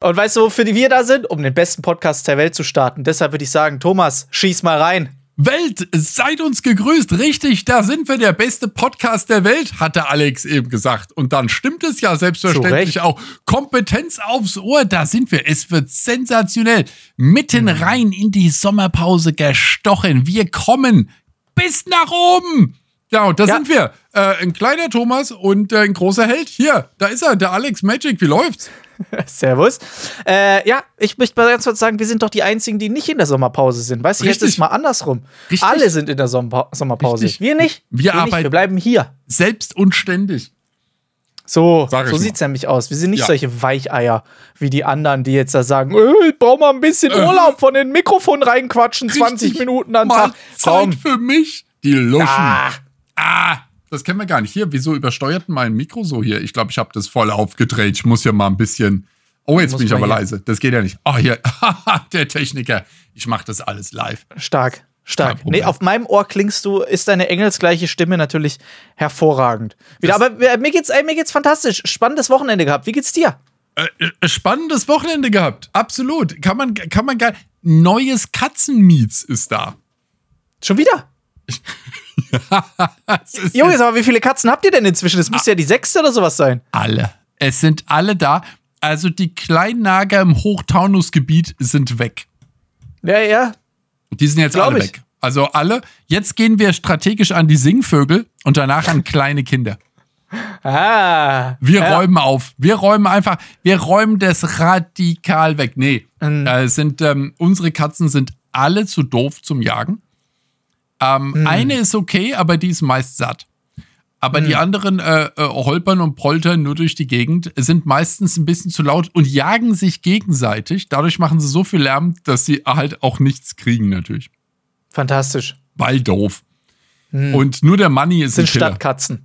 Und weißt du, wofür wir da sind? Um den besten Podcast der Welt zu starten. Deshalb würde ich sagen, Thomas, schieß mal rein. Welt, seid uns gegrüßt. Richtig, da sind wir der beste Podcast der Welt, hatte Alex eben gesagt. Und dann stimmt es ja selbstverständlich auch. Kompetenz aufs Ohr, da sind wir. Es wird sensationell. Mitten mhm. rein in die Sommerpause gestochen. Wir kommen bis nach oben. Ja, und da ja. sind wir. Äh, ein kleiner Thomas und äh, ein großer Held. Hier, da ist er, der Alex Magic. Wie läuft's? Servus. Äh, ja, ich möchte mal ganz kurz sagen, wir sind doch die Einzigen, die nicht in der Sommerpause sind. Weißt du, jetzt ist es mal andersrum. Richtig. Alle sind in der Sommerpa Sommerpause. Richtig. Wir nicht. Wir, wir arbeiten. Nicht. Wir bleiben hier. Selbst und ständig. So, so sieht es nämlich aus. Wir sind nicht ja. solche Weicheier wie die anderen, die jetzt da sagen, äh, ich brauche mal ein bisschen äh. Urlaub von den Mikrofon reinquatschen, Richtig. 20 Minuten am Tag. Zeit für mich, die Luschen. Ah. ah. Das kennen wir gar nicht. Hier, wieso übersteuert mein Mikro so hier? Ich glaube, ich habe das voll aufgedreht. Ich muss ja mal ein bisschen. Oh, jetzt bin ich aber hier. leise. Das geht ja nicht. Oh, hier, der Techniker. Ich mache das alles live. Stark. Stark. Nee, auf meinem Ohr klingst du, ist deine engelsgleiche Stimme natürlich hervorragend. Wieder, aber mir geht's, ey, mir geht's fantastisch. Spannendes Wochenende gehabt. Wie geht's dir? Äh, äh spannendes Wochenende gehabt. Absolut. Kann man, kann man gar. Neues Katzenmiets ist da. Schon wieder? Junge, aber wie viele Katzen habt ihr denn inzwischen? Das muss ja die sechste oder sowas sein. Alle. Es sind alle da. Also die Kleinnager im Hochtaunusgebiet sind weg. Ja, ja. Die sind jetzt Glaub alle ich. weg. Also alle. Jetzt gehen wir strategisch an die Singvögel und danach an kleine Kinder. Ah. Wir ja. räumen auf. Wir räumen einfach, wir räumen das radikal weg. Nee, mhm. äh, sind, ähm, unsere Katzen sind alle zu doof zum Jagen. Ähm, hm. Eine ist okay, aber die ist meist satt. Aber hm. die anderen äh, äh, holpern und poltern nur durch die Gegend, sind meistens ein bisschen zu laut und jagen sich gegenseitig. Dadurch machen sie so viel Lärm, dass sie halt auch nichts kriegen, natürlich. Fantastisch. Weil doof. Hm. Und nur der Money ist es sind Stadtkatzen.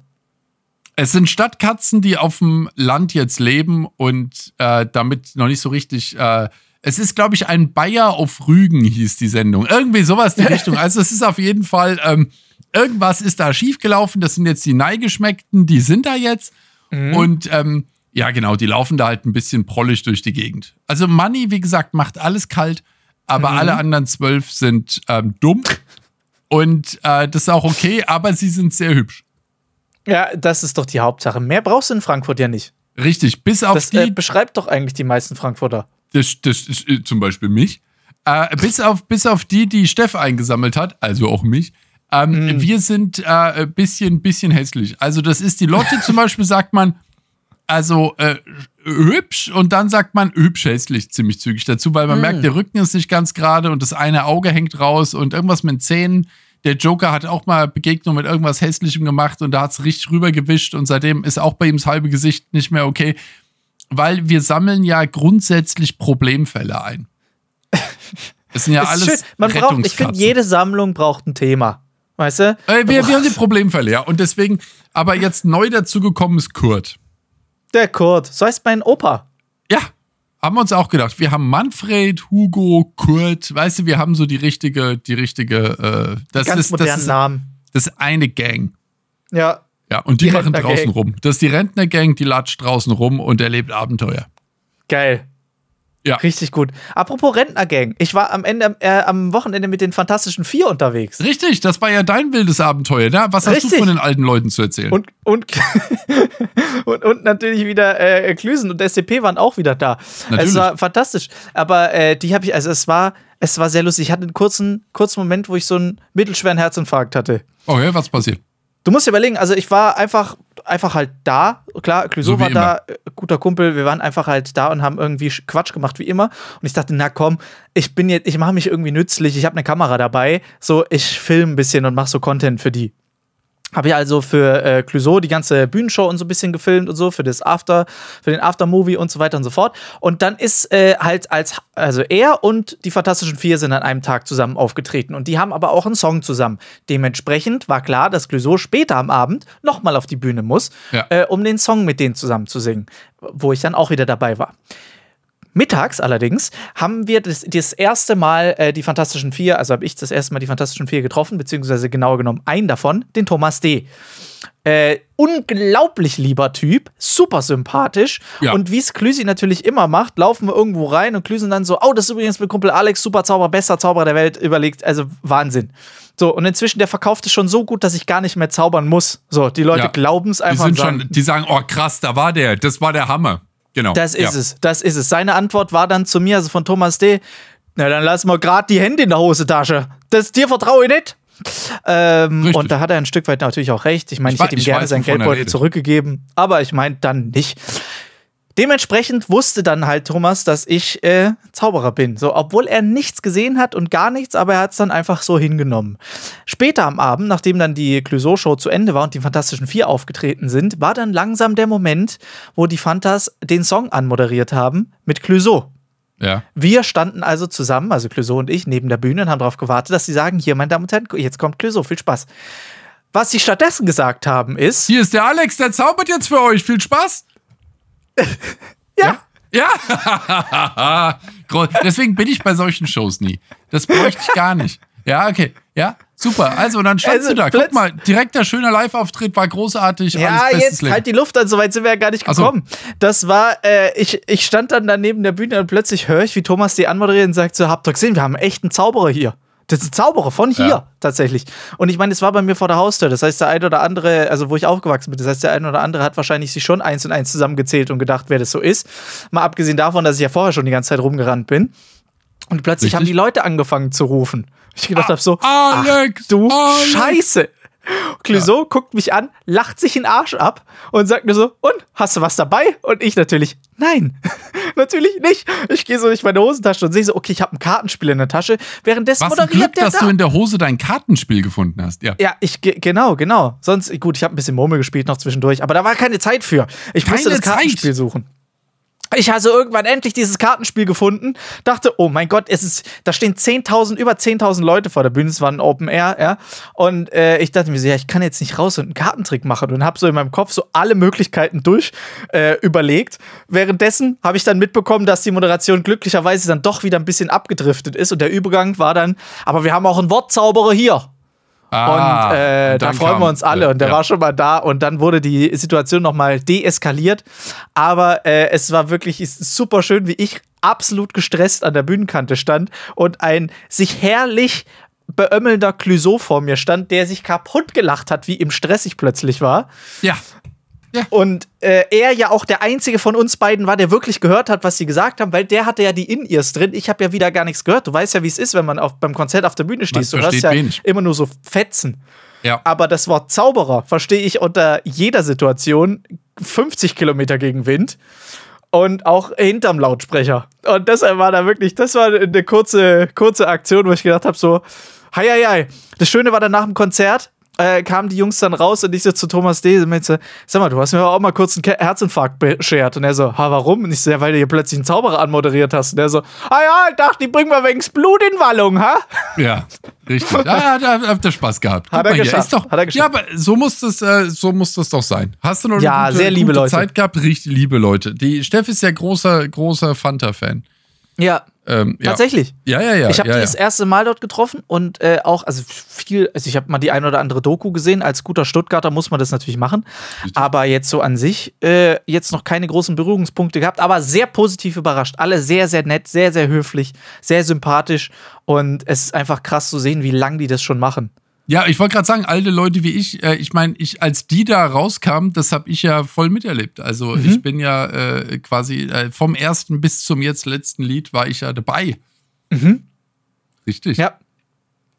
Es sind Stadtkatzen, die auf dem Land jetzt leben und äh, damit noch nicht so richtig äh, es ist, glaube ich, ein Bayer auf Rügen, hieß die Sendung. Irgendwie sowas in die Richtung. Also es ist auf jeden Fall, ähm, irgendwas ist da schiefgelaufen. Das sind jetzt die Neigeschmeckten, die sind da jetzt. Mhm. Und ähm, ja, genau, die laufen da halt ein bisschen prollig durch die Gegend. Also Money, wie gesagt, macht alles kalt, aber mhm. alle anderen zwölf sind ähm, dumm. Und äh, das ist auch okay, aber sie sind sehr hübsch. Ja, das ist doch die Hauptsache. Mehr brauchst du in Frankfurt ja nicht. Richtig, bis auf das, die. Äh, beschreibt doch eigentlich die meisten Frankfurter das, das ist äh, zum Beispiel mich, äh, bis, auf, bis auf die, die Steff eingesammelt hat, also auch mich, ähm, mm. wir sind äh, ein bisschen, bisschen hässlich. Also das ist die Lotte zum Beispiel, sagt man, also äh, hübsch und dann sagt man hübsch hässlich ziemlich zügig dazu, weil man mm. merkt, der Rücken ist nicht ganz gerade und das eine Auge hängt raus und irgendwas mit den Zähnen. Der Joker hat auch mal Begegnung mit irgendwas Hässlichem gemacht und da hat es richtig rübergewischt und seitdem ist auch bei ihm das halbe Gesicht nicht mehr okay weil wir sammeln ja grundsätzlich Problemfälle ein. Das sind ja alles schön. Man braucht, Ich finde, jede Sammlung braucht ein Thema. Weißt du? Äh, wir, wir haben die Problemfälle, ja. Und deswegen, aber jetzt neu dazugekommen ist Kurt. Der Kurt. So heißt mein Opa. Ja, haben wir uns auch gedacht. Wir haben Manfred, Hugo, Kurt. Weißt du, wir haben so die richtige, die richtige, äh, das Ganz ist, modernen das ist, Namen. Das ist eine Gang. Ja, ja, und die, die machen draußen rum. Das ist die Rentnergang, die latscht draußen rum und erlebt Abenteuer. Geil. Ja. Richtig gut. Apropos Rentnergang. Ich war am Ende, äh, am Wochenende mit den Fantastischen Vier unterwegs. Richtig, das war ja dein wildes Abenteuer, ne? Was hast Richtig. du von den alten Leuten zu erzählen? Und, und, und, und, natürlich wieder äh, Klüsen und SCP waren auch wieder da. Natürlich. Es war fantastisch. Aber äh, die habe ich, also es war, es war sehr lustig. Ich hatte einen kurzen, kurzen Moment, wo ich so einen mittelschweren Herzinfarkt hatte. Okay, oh was passiert? Du musst dir überlegen, also ich war einfach, einfach halt da. Klar, Clouseau so war da, äh, guter Kumpel. Wir waren einfach halt da und haben irgendwie Quatsch gemacht wie immer. Und ich dachte, na komm, ich bin jetzt, ich mache mich irgendwie nützlich. Ich habe eine Kamera dabei. So, ich filme ein bisschen und mache so Content für die. Habe ich also für äh, Clouseau die ganze Bühnenshow und so ein bisschen gefilmt und so, für das After, für den Aftermovie und so weiter und so fort. Und dann ist äh, halt als, also er und die Fantastischen Vier sind an einem Tag zusammen aufgetreten und die haben aber auch einen Song zusammen. Dementsprechend war klar, dass Clouseau später am Abend nochmal auf die Bühne muss, ja. äh, um den Song mit denen zusammen zu singen, wo ich dann auch wieder dabei war. Mittags allerdings haben wir das, das erste Mal äh, die Fantastischen Vier, also habe ich das erste Mal die Fantastischen Vier getroffen, beziehungsweise genauer genommen einen davon, den Thomas D. Äh, unglaublich lieber Typ, super sympathisch. Ja. Und wie es Klüsi natürlich immer macht, laufen wir irgendwo rein und Klüsen dann so, oh, das ist übrigens mein Kumpel Alex, super Zauberer, bester Zauberer der Welt, überlegt, also Wahnsinn. So, und inzwischen, der verkauft es schon so gut, dass ich gar nicht mehr zaubern muss. So, die Leute ja. glauben es einfach. Die, sind sagen, schon, die sagen, oh krass, da war der, das war der Hammer. Genau. Das ist ja. es, das ist es. Seine Antwort war dann zu mir, also von Thomas D., na, dann lass mal gerade die Hände in der Hosentasche. Das dir vertraue ich nicht. Ähm, und da hat er ein Stück weit natürlich auch recht. Ich meine, ich, ich hätte ihm gerne sein Geldbeutel zurückgegeben, aber ich meine dann nicht. Dementsprechend wusste dann halt Thomas, dass ich äh, Zauberer bin. So, obwohl er nichts gesehen hat und gar nichts, aber er hat es dann einfach so hingenommen. Später am Abend, nachdem dann die Clouseau-Show zu Ende war und die Fantastischen Vier aufgetreten sind, war dann langsam der Moment, wo die Fantas den Song anmoderiert haben mit Clouseau. Ja. Wir standen also zusammen, also Clouseau und ich, neben der Bühne und haben darauf gewartet, dass sie sagen: Hier, meine Damen und Herren, jetzt kommt Clouseau, viel Spaß. Was sie stattdessen gesagt haben ist: Hier ist der Alex, der zaubert jetzt für euch, viel Spaß. ja. Ja. ja. Deswegen bin ich bei solchen Shows nie. Das bräuchte ich gar nicht. Ja, okay. Ja, super. Also, dann standst also, du da. Guck mal, direkter, schöner Live-Auftritt war großartig. Ja, jetzt Leben. halt die Luft an, so weit sind wir ja gar nicht gekommen. So. Das war, äh, ich, ich stand dann da neben der Bühne und plötzlich höre ich, wie Thomas die anmoderiert und sagt so, habt ihr gesehen, wir haben echt einen Zauberer hier. Das ist ein Zauberer von hier ja. tatsächlich. Und ich meine, es war bei mir vor der Haustür. Das heißt, der eine oder andere, also wo ich aufgewachsen bin, das heißt, der eine oder andere hat wahrscheinlich sich schon eins und eins zusammengezählt und gedacht, wer das so ist. Mal abgesehen davon, dass ich ja vorher schon die ganze Zeit rumgerannt bin. Und plötzlich Richtig? haben die Leute angefangen zu rufen. Ich gedacht ah, habe so, Alex, du Alex. Scheiße. Clouseau ja. guckt mich an, lacht sich den Arsch ab und sagt mir so, und, hast du was dabei? Und ich natürlich, nein, natürlich nicht. Ich gehe so durch meine Hosentasche und sehe so, okay, ich habe ein Kartenspiel in der Tasche. Währenddessen was moderiert Glück, der dass da. du in der Hose dein Kartenspiel gefunden hast. Ja, ja ich, genau, genau. Sonst, gut, ich habe ein bisschen Murmel gespielt noch zwischendurch, aber da war keine Zeit für. Ich keine musste das Kartenspiel Zeit. suchen. Ich habe irgendwann endlich dieses Kartenspiel gefunden, dachte, oh mein Gott, es ist, da stehen 10.000, über 10.000 Leute vor der Bühne, es war ein Open Air, ja. Und äh, ich dachte mir so, ja, ich kann jetzt nicht raus und einen Kartentrick machen und habe so in meinem Kopf so alle Möglichkeiten durch äh, überlegt. Währenddessen habe ich dann mitbekommen, dass die Moderation glücklicherweise dann doch wieder ein bisschen abgedriftet ist und der Übergang war dann, aber wir haben auch einen Wortzauberer hier. Ah, und, äh, da freuen wir uns alle. Und der ja. war schon mal da. Und dann wurde die Situation nochmal deeskaliert. Aber äh, es war wirklich super schön, wie ich absolut gestresst an der Bühnenkante stand und ein sich herrlich beömmelnder Clouseau vor mir stand, der sich kaputt gelacht hat, wie ihm stressig plötzlich war. Ja. Ja. Und äh, er ja auch der einzige von uns beiden war, der wirklich gehört hat, was sie gesagt haben, weil der hatte ja die In-Ears drin. Ich habe ja wieder gar nichts gehört. Du weißt ja, wie es ist, wenn man auf, beim Konzert auf der Bühne steht. Du hörst ja wenig. immer nur so Fetzen. Ja. Aber das Wort Zauberer verstehe ich unter jeder Situation 50 Kilometer gegen Wind und auch hinterm Lautsprecher. Und deshalb war da wirklich, das war eine kurze, kurze Aktion, wo ich gedacht habe: so, hei, hei, hei. Das Schöne war dann nach dem Konzert, äh, kamen die Jungs dann raus und ich so zu Thomas D. und meinte, sag mal, du hast mir auch mal kurz einen Herzinfarkt beschert. Und er so, ha, warum? Und ich so, ja, weil du hier plötzlich einen Zauberer anmoderiert hast. Und er so, ah ja, ich dachte, die bringen wir wegen Blut in Wallung, ha? Ja, richtig. Ah, da habt ihr Spaß gehabt. Hat er, geschafft. Doch, hat er geschafft. Ja, aber so muss das, äh, so muss das doch sein. Hast du noch eine ja, gute, sehr liebe gute Leute. Zeit gehabt? Richtig liebe Leute. Die Steff ist ja großer, großer Fanta-Fan. Ja, ähm, ja. Tatsächlich. Ja, ja, ja. Ich habe ja, die ja. das erste Mal dort getroffen und äh, auch, also viel, also ich habe mal die ein oder andere Doku gesehen. Als guter Stuttgarter muss man das natürlich machen. Aber jetzt so an sich, äh, jetzt noch keine großen Berührungspunkte gehabt, aber sehr positiv überrascht. Alle sehr, sehr nett, sehr, sehr höflich, sehr sympathisch und es ist einfach krass zu sehen, wie lang die das schon machen. Ja, ich wollte gerade sagen, alte Leute wie ich, äh, ich meine, ich, als die da rauskamen, das habe ich ja voll miterlebt. Also mhm. ich bin ja äh, quasi äh, vom ersten bis zum jetzt letzten Lied war ich ja dabei. Mhm. Richtig. Ja.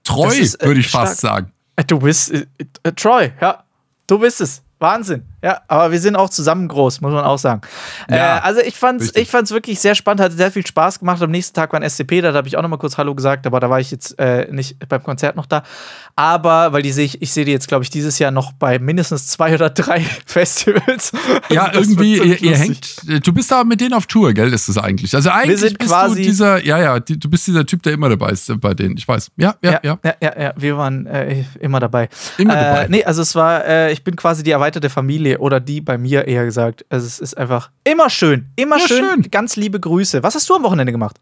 Treu, äh, würde ich stark. fast sagen. Äh, du bist äh, treu, ja. Du bist es. Wahnsinn. Ja, aber wir sind auch zusammen groß, muss man auch sagen. Ja, äh, also ich fand's, richtig. ich fand's wirklich sehr spannend, hatte sehr viel Spaß gemacht. Am nächsten Tag war ein SCP, da habe ich auch noch mal kurz Hallo gesagt, aber da war ich jetzt äh, nicht beim Konzert noch da. Aber, weil die sehe ich, ich sehe die jetzt, glaube ich, dieses Jahr noch bei mindestens zwei oder drei Festivals. Ja, also irgendwie, ihr, ihr, hängt, du bist da mit denen auf Tour, gell, ist das eigentlich. Also eigentlich wir sind bist quasi du dieser, ja, ja, du bist dieser Typ, der immer dabei ist bei denen, ich weiß. Ja, ja, ja. Ja, ja, ja, wir waren äh, immer dabei. Immer dabei. Äh, nee, also es war, äh, ich bin quasi die erweiterte Familie Oder die bei mir eher gesagt. Also es ist einfach immer schön, immer ja, schön. schön. Ganz liebe Grüße. Was hast du am Wochenende gemacht?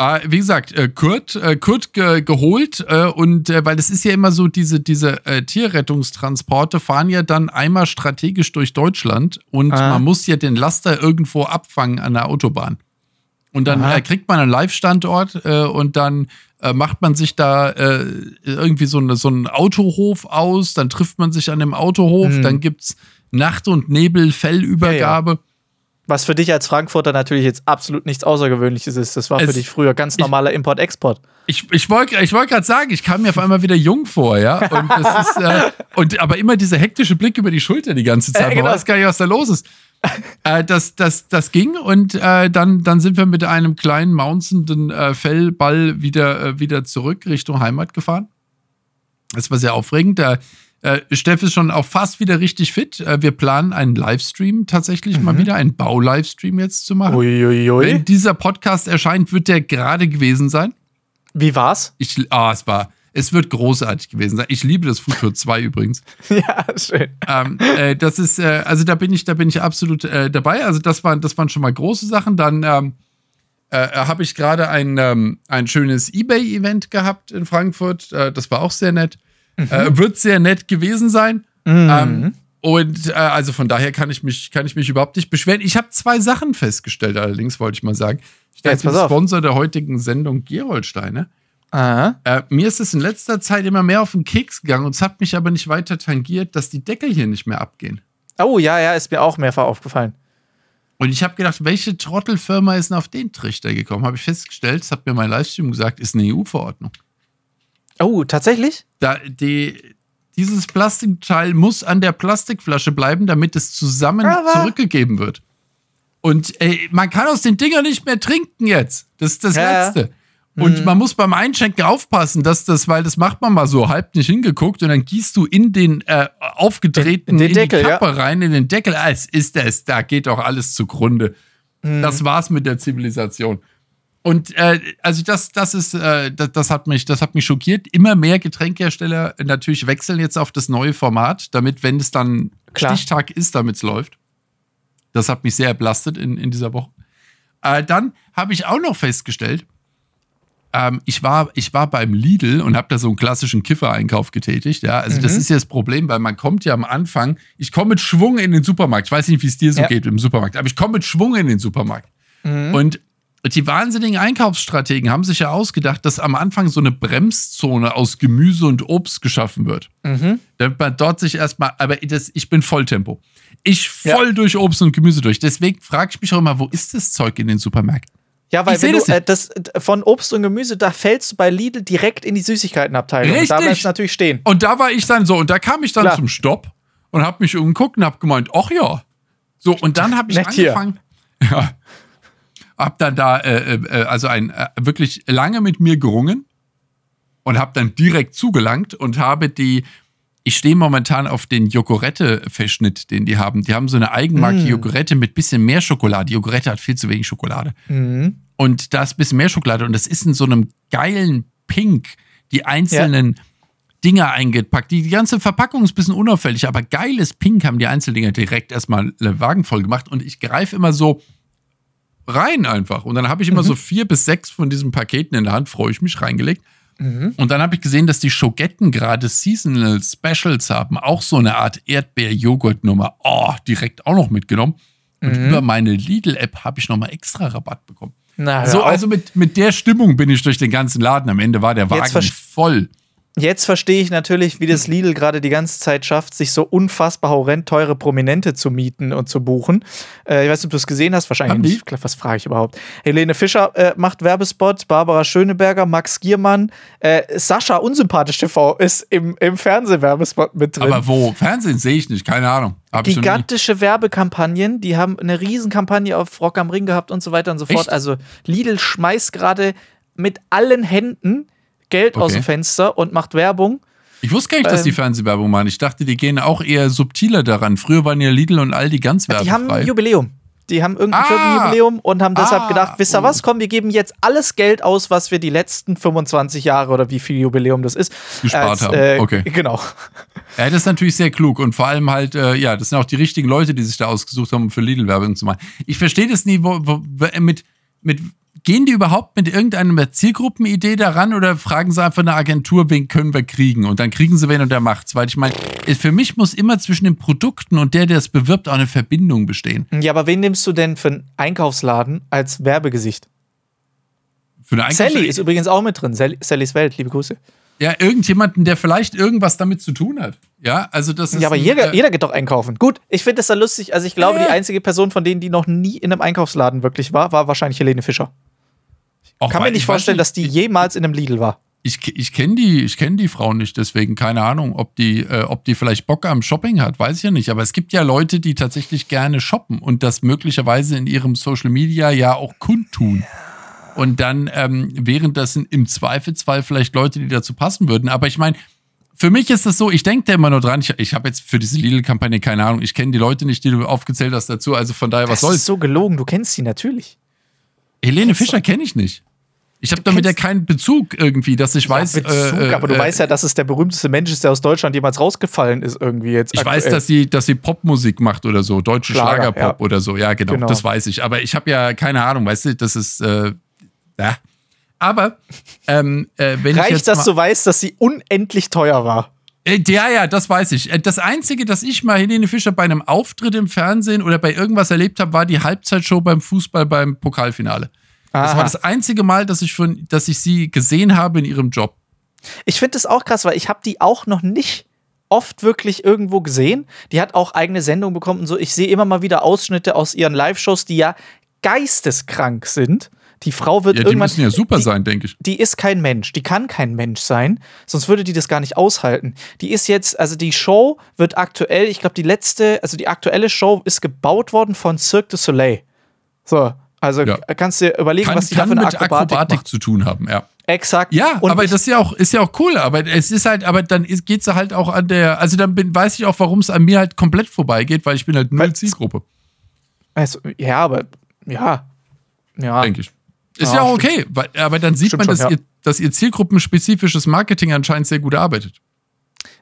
Uh, wie gesagt, äh, Kurt, äh, Kurt ge geholt äh, und äh, weil das ist ja immer so, diese, diese äh, Tierrettungstransporte fahren ja dann einmal strategisch durch Deutschland und ah. man muss ja den Laster irgendwo abfangen an der Autobahn. Und dann äh, kriegt man einen Live-Standort äh, und dann äh, macht man sich da äh, irgendwie so, eine, so einen Autohof aus, dann trifft man sich an dem Autohof, mhm. dann gibt es Nacht- und Nebel-Fellübergabe. Ja, ja. Was für dich als Frankfurter natürlich jetzt absolut nichts Außergewöhnliches ist. Das war für es, dich früher ganz normaler Import-Export. Ich, ich wollte ich wollt gerade sagen, ich kam mir auf einmal wieder jung vor, ja. Und, das ist, äh, und aber immer dieser hektische Blick über die Schulter die ganze Zeit. Äh, genau. Man weiß gar nicht, was da los ist äh, das, das, das ging und äh, dann, dann sind wir mit einem kleinen maunzenden äh, Fellball wieder, äh, wieder zurück Richtung Heimat gefahren. Das war sehr aufregend. Der, äh, Steff ist schon auch fast wieder richtig fit. Äh, wir planen einen Livestream tatsächlich mhm. mal wieder, einen Bau-Livestream jetzt zu machen. Uiuiui. Wenn dieser Podcast erscheint, wird der gerade gewesen sein. Wie war's? Ich, ah, es war es wird großartig gewesen sein. Ich liebe das Futur 2 übrigens. ja, schön. Ähm, äh, das ist, äh, also da bin ich, da bin ich absolut äh, dabei. Also das waren, das waren schon mal große Sachen. Dann ähm, äh, habe ich gerade ein, ähm, ein schönes Ebay-Event gehabt in Frankfurt. Das war auch sehr nett. Mhm. Äh, wird sehr nett gewesen sein. Mhm. Ähm, und also von daher kann ich mich, kann ich mich überhaupt nicht beschweren. Ich habe zwei Sachen festgestellt, allerdings wollte ich mal sagen. Ich ja, bin Sponsor der heutigen Sendung Gerolsteine. Äh, mir ist es in letzter Zeit immer mehr auf den Keks gegangen und es hat mich aber nicht weiter tangiert, dass die Deckel hier nicht mehr abgehen. Oh ja, ja, ist mir auch mehrfach aufgefallen. Und ich habe gedacht, welche Trottelfirma ist denn auf den Trichter gekommen? Habe ich festgestellt, das hat mir mein Livestream gesagt, ist eine EU-Verordnung. Oh, tatsächlich? Da, die, dieses Plastikteil muss an der Plastikflasche bleiben, damit es zusammen aber zurückgegeben wird. Und ey, man kann aus den Dingern nicht mehr trinken jetzt. Das ist das ja. Letzte. Und mhm. man muss beim Einschenken aufpassen, dass das, weil das macht man mal so halb nicht hingeguckt und dann gießt du in den äh, aufgedrehten in, den in Deckel, die Kappe ja. rein, in den Deckel. Als ist das, da geht doch alles zugrunde. Mhm. Das war's mit der Zivilisation. Und äh, also das, das ist, äh, das, das, hat mich, das hat mich schockiert. Immer mehr Getränkehersteller natürlich wechseln jetzt auf das neue Format, damit, wenn es dann Klar. Stichtag ist, damit es läuft. Das hat mich sehr belastet in, in dieser Woche. Äh, dann habe ich auch noch festgestellt, ähm, ich, war, ich war beim Lidl und habe da so einen klassischen Kiffer-Einkauf getätigt. Ja? Also, mhm. das ist ja das Problem, weil man kommt ja am Anfang, ich komme mit Schwung in den Supermarkt. Ich weiß nicht, wie es dir so ja. geht im Supermarkt, aber ich komme mit Schwung in den Supermarkt. Mhm. Und die wahnsinnigen Einkaufsstrategen haben sich ja ausgedacht, dass am Anfang so eine Bremszone aus Gemüse und Obst geschaffen wird. Mhm. Damit man dort sich erstmal, aber das, ich bin Volltempo. Ich voll ja. durch Obst und Gemüse durch. Deswegen frage ich mich auch immer, wo ist das Zeug in den Supermärkten? Ja, weil wenn du äh, das von Obst und Gemüse, da fällst du bei Lidl direkt in die Süßigkeitenabteilung. Richtig. Und da bleibst du natürlich stehen. Und da war ich dann so, und da kam ich dann Klar. zum Stopp und hab mich umgeguckt und hab gemeint, ach ja. So, und dann habe ich angefangen. Hier. Ja. Hab dann da, äh, äh, also ein, äh, wirklich lange mit mir gerungen und hab dann direkt zugelangt und habe die, ich stehe momentan auf den Jogurette-Verschnitt, den die haben. Die haben so eine Eigenmarke mm. Jogurette mit bisschen mehr Schokolade. Jogurette hat viel zu wenig Schokolade. Mm. Und da ist ein bisschen mehr Schokolade und das ist in so einem geilen Pink, die einzelnen ja. Dinger eingepackt. Die, die ganze Verpackung ist ein bisschen unauffällig, aber geiles Pink haben die Einzeldinger direkt erstmal Wagen voll gemacht und ich greife immer so rein einfach. Und dann habe ich immer mhm. so vier bis sechs von diesen Paketen in der Hand, freue ich mich, reingelegt. Mhm. Und dann habe ich gesehen, dass die Schogetten gerade Seasonal Specials haben. Auch so eine Art Erdbeer-Joghurt-Nummer. Oh, direkt auch noch mitgenommen. Und mhm. über meine Lidl-App habe ich nochmal extra Rabatt bekommen. Na, so, also mit, mit der Stimmung bin ich durch den ganzen Laden. Am Ende war der Wagen voll. Jetzt verstehe ich natürlich, wie das Lidl gerade die ganze Zeit schafft, sich so unfassbar horrend teure Prominente zu mieten und zu buchen. Äh, ich weiß nicht, ob du es gesehen hast, wahrscheinlich nicht. Was frage ich überhaupt? Helene Fischer äh, macht Werbespot, Barbara Schöneberger, Max Giermann, äh, Sascha Unsympathisch TV ist im, im Fernsehwerbespot mit drin. Aber wo? Fernsehen sehe ich nicht, keine Ahnung. Hab Gigantische Werbekampagnen, die haben eine Riesenkampagne auf Rock am Ring gehabt und so weiter und so fort. Echt? Also Lidl schmeißt gerade mit allen Händen Geld okay. aus dem Fenster und macht Werbung. Ich wusste gar nicht, dass die ähm, Fernsehwerbung machen. Ich dachte, die gehen auch eher subtiler daran. Früher waren ja Lidl und Aldi ganz werbefrei. Die haben ein Jubiläum. Die haben irgendein ah, Firmenjubiläum und haben deshalb ah, gedacht, wisst ihr oh. was, komm, wir geben jetzt alles Geld aus, was wir die letzten 25 Jahre oder wie viel Jubiläum das ist. Gespart als, haben. Äh, okay. Genau. Ja, das ist natürlich sehr klug und vor allem halt, äh, ja, das sind auch die richtigen Leute, die sich da ausgesucht haben, um für Lidl Werbung zu machen. Ich verstehe das nie, wo, wo, mit, mit Gehen die überhaupt mit irgendeiner Zielgruppenidee daran oder fragen sie einfach eine Agentur, wen können wir kriegen? Und dann kriegen sie wen und der macht's. Weil ich meine, für mich muss immer zwischen den Produkten und der, der es bewirbt, auch eine Verbindung bestehen. Ja, aber wen nimmst du denn für einen Einkaufsladen als Werbegesicht? Für eine Sally ist übrigens auch mit drin. Sallys Welt, liebe Grüße. Ja, irgendjemanden, der vielleicht irgendwas damit zu tun hat. Ja, also das ist. Ja, aber ein, jeder, äh, jeder geht doch einkaufen. Gut, ich finde das da lustig. Also ich glaube, äh. die einzige Person von denen, die noch nie in einem Einkaufsladen wirklich war, war wahrscheinlich Helene Fischer. Ich kann mir nicht vorstellen, dass die jemals in einem Lidl war. Ich, ich kenne die, kenn die Frau nicht, deswegen keine Ahnung, ob die, äh, ob die vielleicht Bock am Shopping hat, weiß ich ja nicht. Aber es gibt ja Leute, die tatsächlich gerne shoppen und das möglicherweise in ihrem Social Media ja auch kundtun. Und dann ähm, wären das im Zweifelsfall vielleicht Leute, die dazu passen würden. Aber ich meine, für mich ist das so, ich denke da immer nur dran, ich, ich habe jetzt für diese Lidl-Kampagne keine Ahnung, ich kenne die Leute nicht, die du aufgezählt hast dazu, also von daher, was soll's. Das ist so gelogen, du kennst sie natürlich. Helene Fischer kenne ich nicht. Ich habe damit ja keinen Bezug irgendwie, dass ich ja, weiß. Bezug, äh, aber du äh, weißt ja, dass es der berühmteste Mensch ist, der aus Deutschland jemals rausgefallen ist, irgendwie jetzt. Ich aktuell. weiß, dass sie, dass sie Popmusik macht oder so, deutsche Schlager, Schlagerpop ja. oder so. Ja, genau, genau, das weiß ich. Aber ich habe ja keine Ahnung, weißt du, das ist. Äh, ja. Aber ähm, äh, wenn Reicht, ich jetzt dass du weißt, dass sie unendlich teuer war. Äh, ja, ja, das weiß ich. Äh, das Einzige, dass ich mal Helene Fischer bei einem Auftritt im Fernsehen oder bei irgendwas erlebt habe, war die Halbzeitshow beim Fußball beim Pokalfinale. Aha. Das war das einzige Mal, dass ich, von, dass ich sie gesehen habe in ihrem Job. Ich finde das auch krass, weil ich habe die auch noch nicht oft wirklich irgendwo gesehen. Die hat auch eigene Sendungen bekommen und so. Ich sehe immer mal wieder Ausschnitte aus ihren Live-Shows, die ja geisteskrank sind. Die Frau wird ja, die irgendwann. Die müssen ja super die, sein, denke ich. Die ist kein Mensch. Die kann kein Mensch sein. Sonst würde die das gar nicht aushalten. Die ist jetzt, also die Show wird aktuell, ich glaube, die letzte, also die aktuelle Show ist gebaut worden von Cirque du Soleil. So, also ja. kannst du dir überlegen, kann, was die kann mit Akrobatik, Akrobatik zu tun haben, ja. Exakt. Ja, und aber das ist ja auch, ist ja auch cool. Aber es ist halt, aber dann geht es halt auch an der, also dann bin, weiß ich auch, warum es an mir halt komplett vorbeigeht, weil ich bin halt null Zielgruppe. Also, ja, aber ja. Ja. Denke ich. Ist ja, ja auch okay, weil, aber dann sieht man, dass, schon, ja. ihr, dass ihr zielgruppenspezifisches Marketing anscheinend sehr gut arbeitet.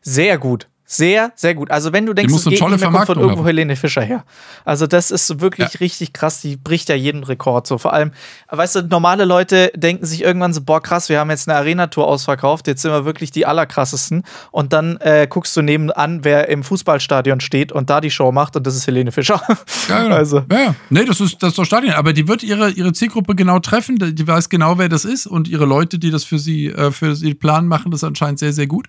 Sehr gut. Sehr, sehr gut. Also wenn du denkst, es geht nicht mehr, kommt von irgendwo haben. Helene Fischer her. Also das ist wirklich ja. richtig krass. Die bricht ja jeden Rekord. So vor allem, weißt du, normale Leute denken sich irgendwann so, boah krass, wir haben jetzt eine Arena-Tour ausverkauft. Jetzt sind wir wirklich die allerkrassesten. Und dann äh, guckst du nebenan, wer im Fußballstadion steht und da die Show macht. Und das ist Helene Fischer. Ja, genau. also. ja, ja. Nee, das ist, das ist doch Stadion. Aber die wird ihre, ihre Zielgruppe genau treffen. Die weiß genau, wer das ist. Und ihre Leute, die das für sie, äh, für sie planen, machen das anscheinend sehr, sehr gut.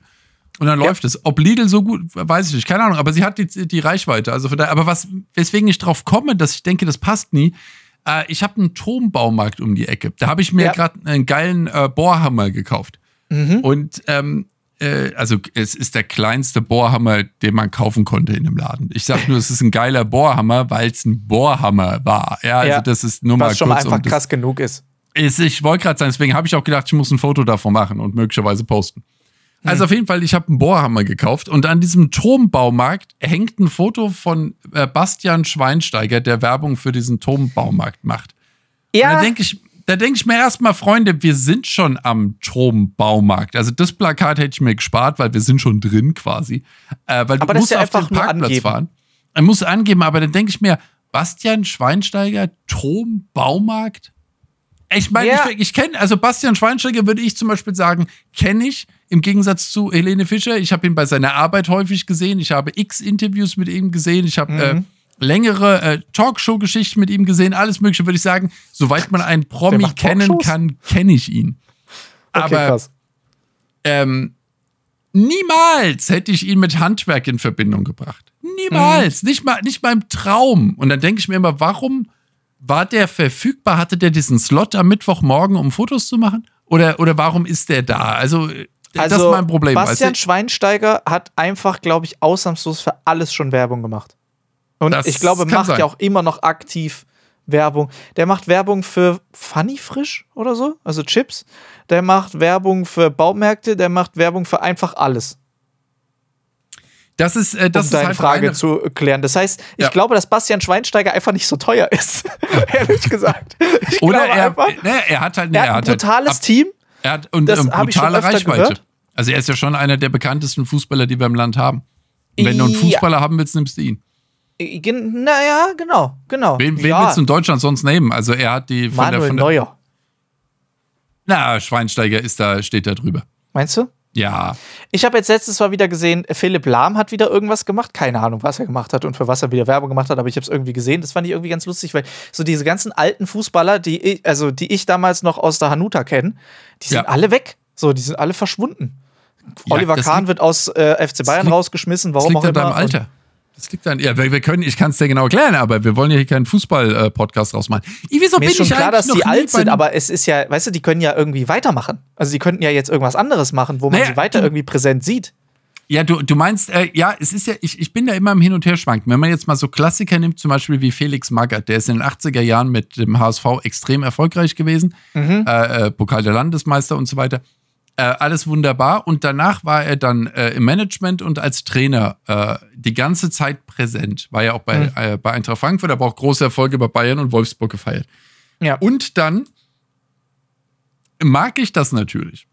Und dann ja. läuft es. Ob Lidl so gut, weiß ich nicht, keine Ahnung, aber sie hat die, die Reichweite. Also daher, aber was, weswegen ich drauf komme, dass ich denke, das passt nie. Äh, ich habe einen Turmbaumarkt um die Ecke. Da habe ich mir ja. gerade einen geilen äh, Bohrhammer gekauft. Mhm. Und ähm, äh, also es ist der kleinste Bohrhammer, den man kaufen konnte in dem Laden. Ich sage nur, es ist ein geiler Bohrhammer, weil es ein Bohrhammer war. Ja, also ja. das ist nur mal Was schon mal einfach krass genug ist. ist ich wollte gerade sagen, deswegen habe ich auch gedacht, ich muss ein Foto davon machen und möglicherweise posten. Also auf jeden Fall, ich habe einen Bohrhammer gekauft und an diesem Turmbaumarkt hängt ein Foto von äh, Bastian Schweinsteiger, der Werbung für diesen Turmbaumarkt macht. Ja. Und da denke ich, da denke ich mir erstmal, Freunde, wir sind schon am Turmbaumarkt. Also das Plakat hätte ich mir gespart, weil wir sind schon drin quasi. Äh, weil aber du musst ja auf den Parkplatz angeben. fahren. Er muss angeben, aber dann denke ich mir, Bastian Schweinsteiger, Turmbaumarkt? Ich meine, ja. ich, ich kenne, also Bastian Schweinsteiger würde ich zum Beispiel sagen, kenne ich im Gegensatz zu Helene Fischer. Ich habe ihn bei seiner Arbeit häufig gesehen. Ich habe x Interviews mit ihm gesehen. Ich habe äh, mhm. äh, längere äh, Talkshow-Geschichten mit ihm gesehen. Alles Mögliche, würde ich sagen. Soweit man einen Promi kennen kann, kenne ich ihn. Okay, Aber krass. Ähm, niemals hätte ich ihn mit Handwerk in Verbindung gebracht. Niemals. Mhm. Nicht, mal, nicht mal im Traum. Und dann denke ich mir immer, warum war der verfügbar? Hatte der diesen Slot am Mittwochmorgen, um Fotos zu machen? Oder, oder warum ist der da? Also, also das ist also, mein Problem. Bastian weißt du? Schweinsteiger hat einfach, glaube ich, ausnahmslos für alles schon Werbung gemacht. Und das ich glaube, macht sein. ja auch immer noch aktiv Werbung. Der macht Werbung für Funny Frisch oder so, also Chips. Der macht Werbung für Baumärkte, der macht Werbung für einfach alles. Das ist, äh, das um ist deine halt Frage zu klären. Das heißt, ich Ja. glaube, dass Bastian Schweinsteiger einfach nicht so teuer ist. Ehrlich gesagt. Ich Oder er, einfach, ne, er hat halt, ne, er er hat ein hat halt Team. Er hat und Das ähm, brutale Reichweite. gehört. Also er ist ja schon einer der bekanntesten Fußballer, die wir im Land haben. Und wenn du einen Ja. Fußballer haben willst, nimmst du ihn. Gen- Naja, genau, genau. Wen, wen ja, willst du in Deutschland sonst nehmen? Also er hat die von der, Manuel von der Neuer. Na, Schweinsteiger ist da, steht da drüber. Meinst du? Ja. Ich habe jetzt letztes Mal wieder gesehen, Philipp Lahm hat wieder irgendwas gemacht. Keine Ahnung, was er gemacht hat und für was er wieder Werbung gemacht hat, aber ich habe es irgendwie gesehen. Das fand ich irgendwie ganz lustig, weil so diese ganzen alten Fußballer, die ich, also die ich damals noch aus der Hanuta kenne, die sind Ja. alle weg. So, die sind alle verschwunden. Ja, Oliver das Kahn liegt- wird aus äh, FC Bayern liegt- rausgeschmissen, Das warum liegt auch an immer. deinem Alter. Das liegt an, ja, wir, wir können, ich kann es dir genau erklären, aber wir wollen ja hier keinen Fußball-Podcast rausmachen. Ich, wieso mir bin ist schon ich klar, dass die alt sind, aber es ist ja, weißt du, die können ja irgendwie weitermachen. Also die könnten ja jetzt irgendwas anderes machen, wo man Naja, sie weiter irgendwie präsent sieht. Ja, du, du meinst, äh, ja, es ist ja, ich, ich bin da immer im Hin- und Herschwanken. Wenn man jetzt mal so Klassiker nimmt, zum Beispiel wie Felix Magath, der ist in den 80er Jahren mit dem HSV extrem erfolgreich gewesen, Mhm. äh, äh, Pokal der Landesmeister und so weiter. Äh, alles wunderbar. Und danach war er dann äh, im Management und als Trainer äh, die ganze Zeit präsent. War ja auch bei, Mhm. äh, bei Eintracht Frankfurt, aber auch große Erfolge bei Bayern und Wolfsburg gefeiert. Ja. Und dann mag ich das natürlich.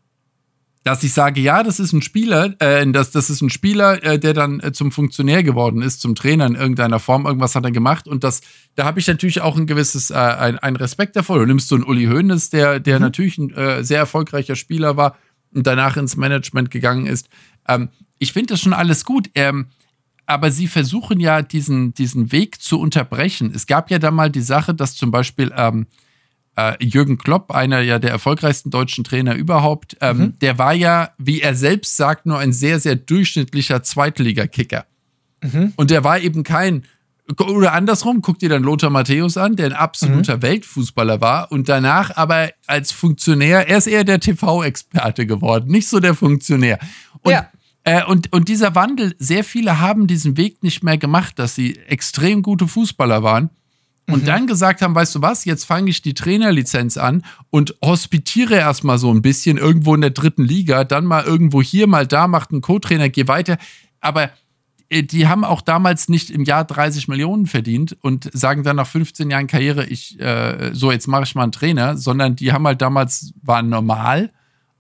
Dass ich sage, ja, das ist ein Spieler, äh, das, das ist ein Spieler, äh, der dann äh, zum Funktionär geworden ist, zum Trainer in irgendeiner Form, irgendwas hat er gemacht und das, da habe ich natürlich auch ein gewisses, äh, ein, ein Respekt davor. Du nimmst so einen Uli Hoeneß, der, der natürlich ein äh, sehr erfolgreicher Spieler war und danach ins Management gegangen ist. Ähm, ich finde das schon alles gut. Ähm, aber sie versuchen ja diesen, diesen Weg zu unterbrechen. Es gab ja da mal die Sache, dass zum Beispiel ähm, äh, Jürgen Klopp, einer ja der erfolgreichsten deutschen Trainer überhaupt, ähm, der war ja, wie er selbst sagt, nur ein sehr, sehr durchschnittlicher Zweitligakicker. Und der war eben kein, oder andersrum, guck dir dann Lothar Matthäus an, der ein absoluter Weltfußballer war und danach aber als Funktionär, er ist eher der TV-Experte geworden, nicht so der Funktionär. Und Ja. äh, und, und dieser Wandel, sehr viele haben diesen Weg nicht mehr gemacht, dass sie extrem gute Fußballer waren und dann gesagt haben, weißt du was, jetzt fange ich die Trainerlizenz an und hospitiere erstmal so ein bisschen irgendwo in der dritten Liga, dann mal irgendwo hier, mal da, macht einen Co-Trainer, geh weiter. Aber die haben auch damals nicht im Jahr 30 Millionen verdient und sagen dann nach 15 Jahren Karriere, ich, äh, so jetzt mache ich mal einen Trainer, sondern die haben halt damals, waren normal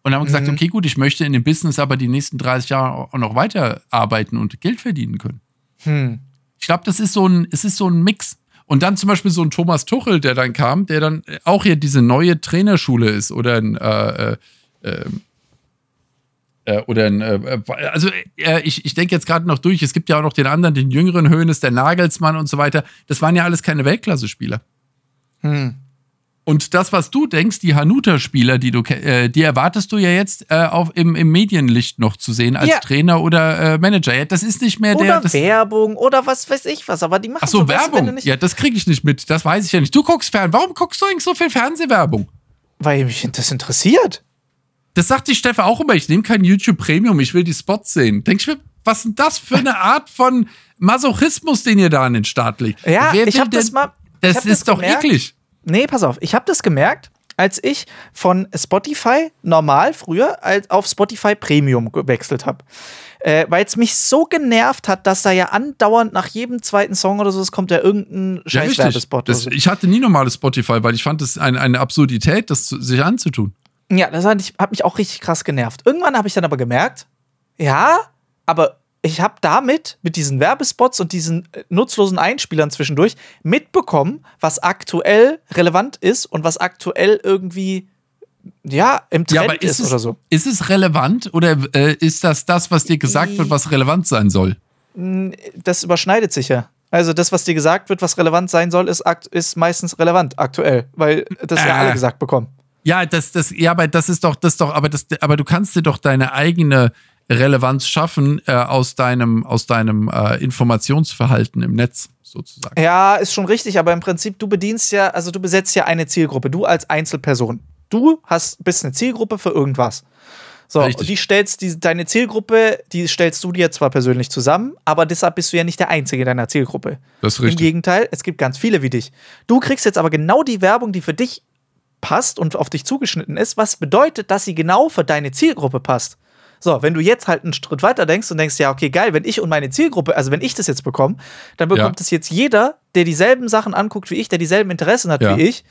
und haben gesagt, okay, gut, ich möchte in dem Business aber die nächsten 30 Jahre auch noch weiter arbeiten und Geld verdienen können. Hm. Ich glaube, das ist so ein, es ist so ein Mix. Und dann zum Beispiel so ein Thomas Tuchel, der dann kam, der dann auch hier diese neue Trainerschule ist oder ein, äh, äh, ähm, äh, oder ein, äh, also äh, ich, ich denke jetzt gerade noch durch, es gibt ja auch noch den anderen, den jüngeren Höhnes, der Nagelsmann und so weiter. Das waren ja alles keine Weltklasse-Spieler. Hm. Und das, was du denkst, die Hanuta-Spieler, die du äh, die erwartest du ja jetzt äh, auf, im, im Medienlicht noch zu sehen als Ja. Trainer oder äh, Manager. Ja, das ist nicht mehr der. Oder Werbung oder was weiß ich was, aber die machen Ach so, Werbung. nicht, Ja, das kriege ich nicht mit. Das weiß ich ja nicht. Du guckst fern. Warum guckst du eigentlich so viel Fernsehwerbung? weil mich das interessiert. Das sagt die Steffe auch immer. Ich nehme kein YouTube Premium. Ich will die Spots sehen. Denk ich mir, was ist denn das für eine Art von Masochismus, den ihr da an den Start legt? Ja, Wer ich habe das mal. Das ist doch gemerkt. eklig. Nee, pass auf, ich habe das gemerkt, als ich von Spotify normal früher als auf Spotify Premium gewechselt habe. Äh, Weil es mich so genervt hat, dass da ja andauernd nach jedem zweiten Song oder so, es kommt ja irgendein Ja, scheiß richtig. Werbespot. oder Das, so. ich hatte nie normales Spotify, weil ich fand es ein, eine Absurdität, das zu, sich anzutun. Ja, das hat, ich, hat mich auch richtig krass genervt. Irgendwann habe ich dann aber gemerkt, ja, aber ich habe damit, mit diesen Werbespots und diesen äh, nutzlosen Einspielern zwischendurch, mitbekommen, was aktuell relevant ist und was aktuell irgendwie, ja, im Trend Ja, ist, ist, es, oder so. ist es relevant oder äh, ist das das, was dir gesagt wird, was relevant sein soll? Das überschneidet sich ja. Also das, was dir gesagt wird, was relevant sein soll, ist, ist meistens relevant aktuell, weil das ja Äh. alle gesagt bekommen. Ja, das, das, ja, aber das ist doch, das doch, aber das, aber du kannst dir doch deine eigene Relevanz schaffen äh, aus deinem, aus deinem äh, Informationsverhalten im Netz sozusagen. Ja, ist schon richtig, aber im Prinzip, du bedienst ja, also du besetzt ja eine Zielgruppe, du als Einzelperson. Du hast, bist eine Zielgruppe für irgendwas. So, Richtig. und die stellst, die, deine Zielgruppe, die stellst du dir zwar persönlich zusammen, aber deshalb bist du ja nicht der Einzige in deiner Zielgruppe. Das ist Im richtig. Gegenteil, es gibt ganz viele wie dich. Du kriegst jetzt aber genau die Werbung, die für dich passt und auf dich zugeschnitten ist, was bedeutet, dass sie genau für deine Zielgruppe passt. So, wenn du jetzt halt einen Schritt weiter denkst und denkst, ja, okay, geil, wenn ich und meine Zielgruppe, also wenn ich das jetzt bekomme, dann bekommt es jetzt jeder, der dieselben Sachen anguckt wie ich, der dieselben Interessen hat Ja. wie ich.